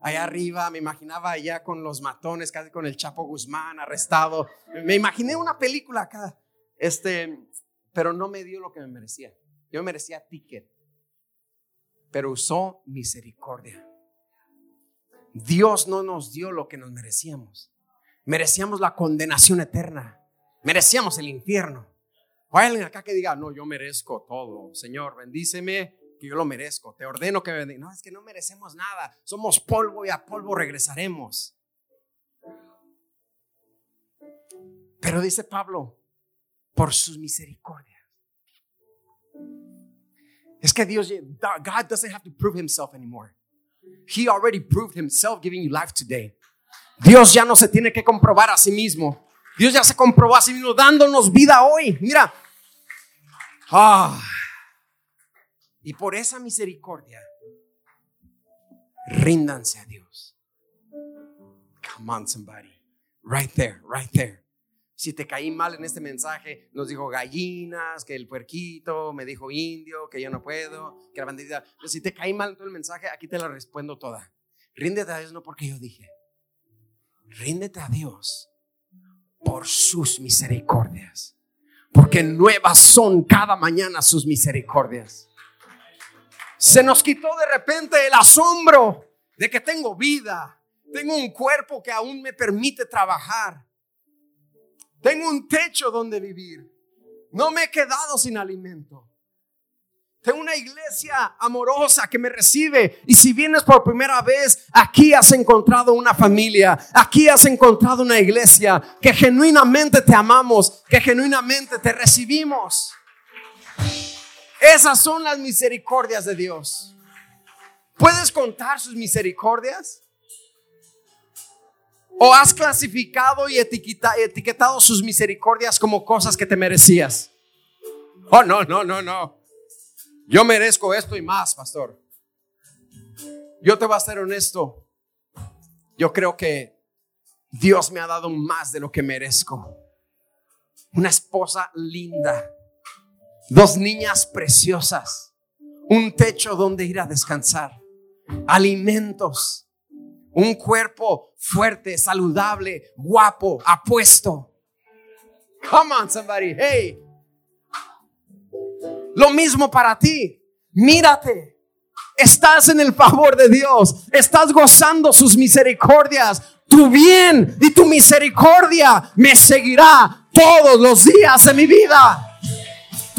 allá arriba. Me imaginaba allá con los matones, casi con el Chapo Guzmán arrestado. Me imaginé una película acá. Este, pero no me dio lo que me merecía. Yo merecía ticket, pero usó misericordia. Dios no nos dio lo que nos merecíamos. Merecíamos la condenación eterna. Merecíamos el infierno. O hay alguien acá que diga, no, yo merezco todo. Señor, bendíceme que yo lo merezco. Te ordeno que. No, es que no merecemos nada. Somos polvo y a polvo regresaremos. Pero dice Pablo, por sus misericordias. Es que Dios, God doesn't have to prove himself anymore. He already proved himself giving you life today. Dios ya no se tiene que comprobar a sí mismo. Dios ya se comprobó a sí mismo dándonos vida hoy. Mira. Ah. Y por esa misericordia, ríndanse a Dios. Come on, somebody. Right there, right there si te caí mal en este mensaje, nos dijo gallinas, que el puerquito, me dijo indio, que yo no puedo, que la bandita. Si te caí mal en todo el mensaje, aquí te la respondo toda. Ríndete a Dios no porque yo dije. Ríndete a Dios por sus misericordias. Porque nuevas son cada mañana sus misericordias. Se nos quitó de repente el asombro de que tengo vida, tengo un cuerpo que aún me permite trabajar tengo un techo donde vivir. No me he quedado sin alimento. Tengo una iglesia amorosa que me recibe. Y si vienes por primera vez, aquí has encontrado una familia. Aquí has encontrado una iglesia que genuinamente te amamos, que genuinamente te recibimos. Esas son las misericordias de Dios. ¿Puedes contar sus misericordias? ¿O has clasificado y etiqueta- etiquetado sus misericordias como cosas que te merecías? Oh, no, no, no, no. Yo merezco esto y más, pastor. Yo te voy a ser honesto. Yo creo que Dios me ha dado más de lo que merezco. Una esposa linda, dos niñas preciosas, un techo donde ir a descansar, alimentos, un cuerpo fuerte, saludable, guapo, apuesto. Come on, somebody. Hey. Lo mismo para ti. Mírate. Estás en el favor de Dios. Estás gozando sus misericordias. Tu bien y tu misericordia me seguirá todos los días de mi vida.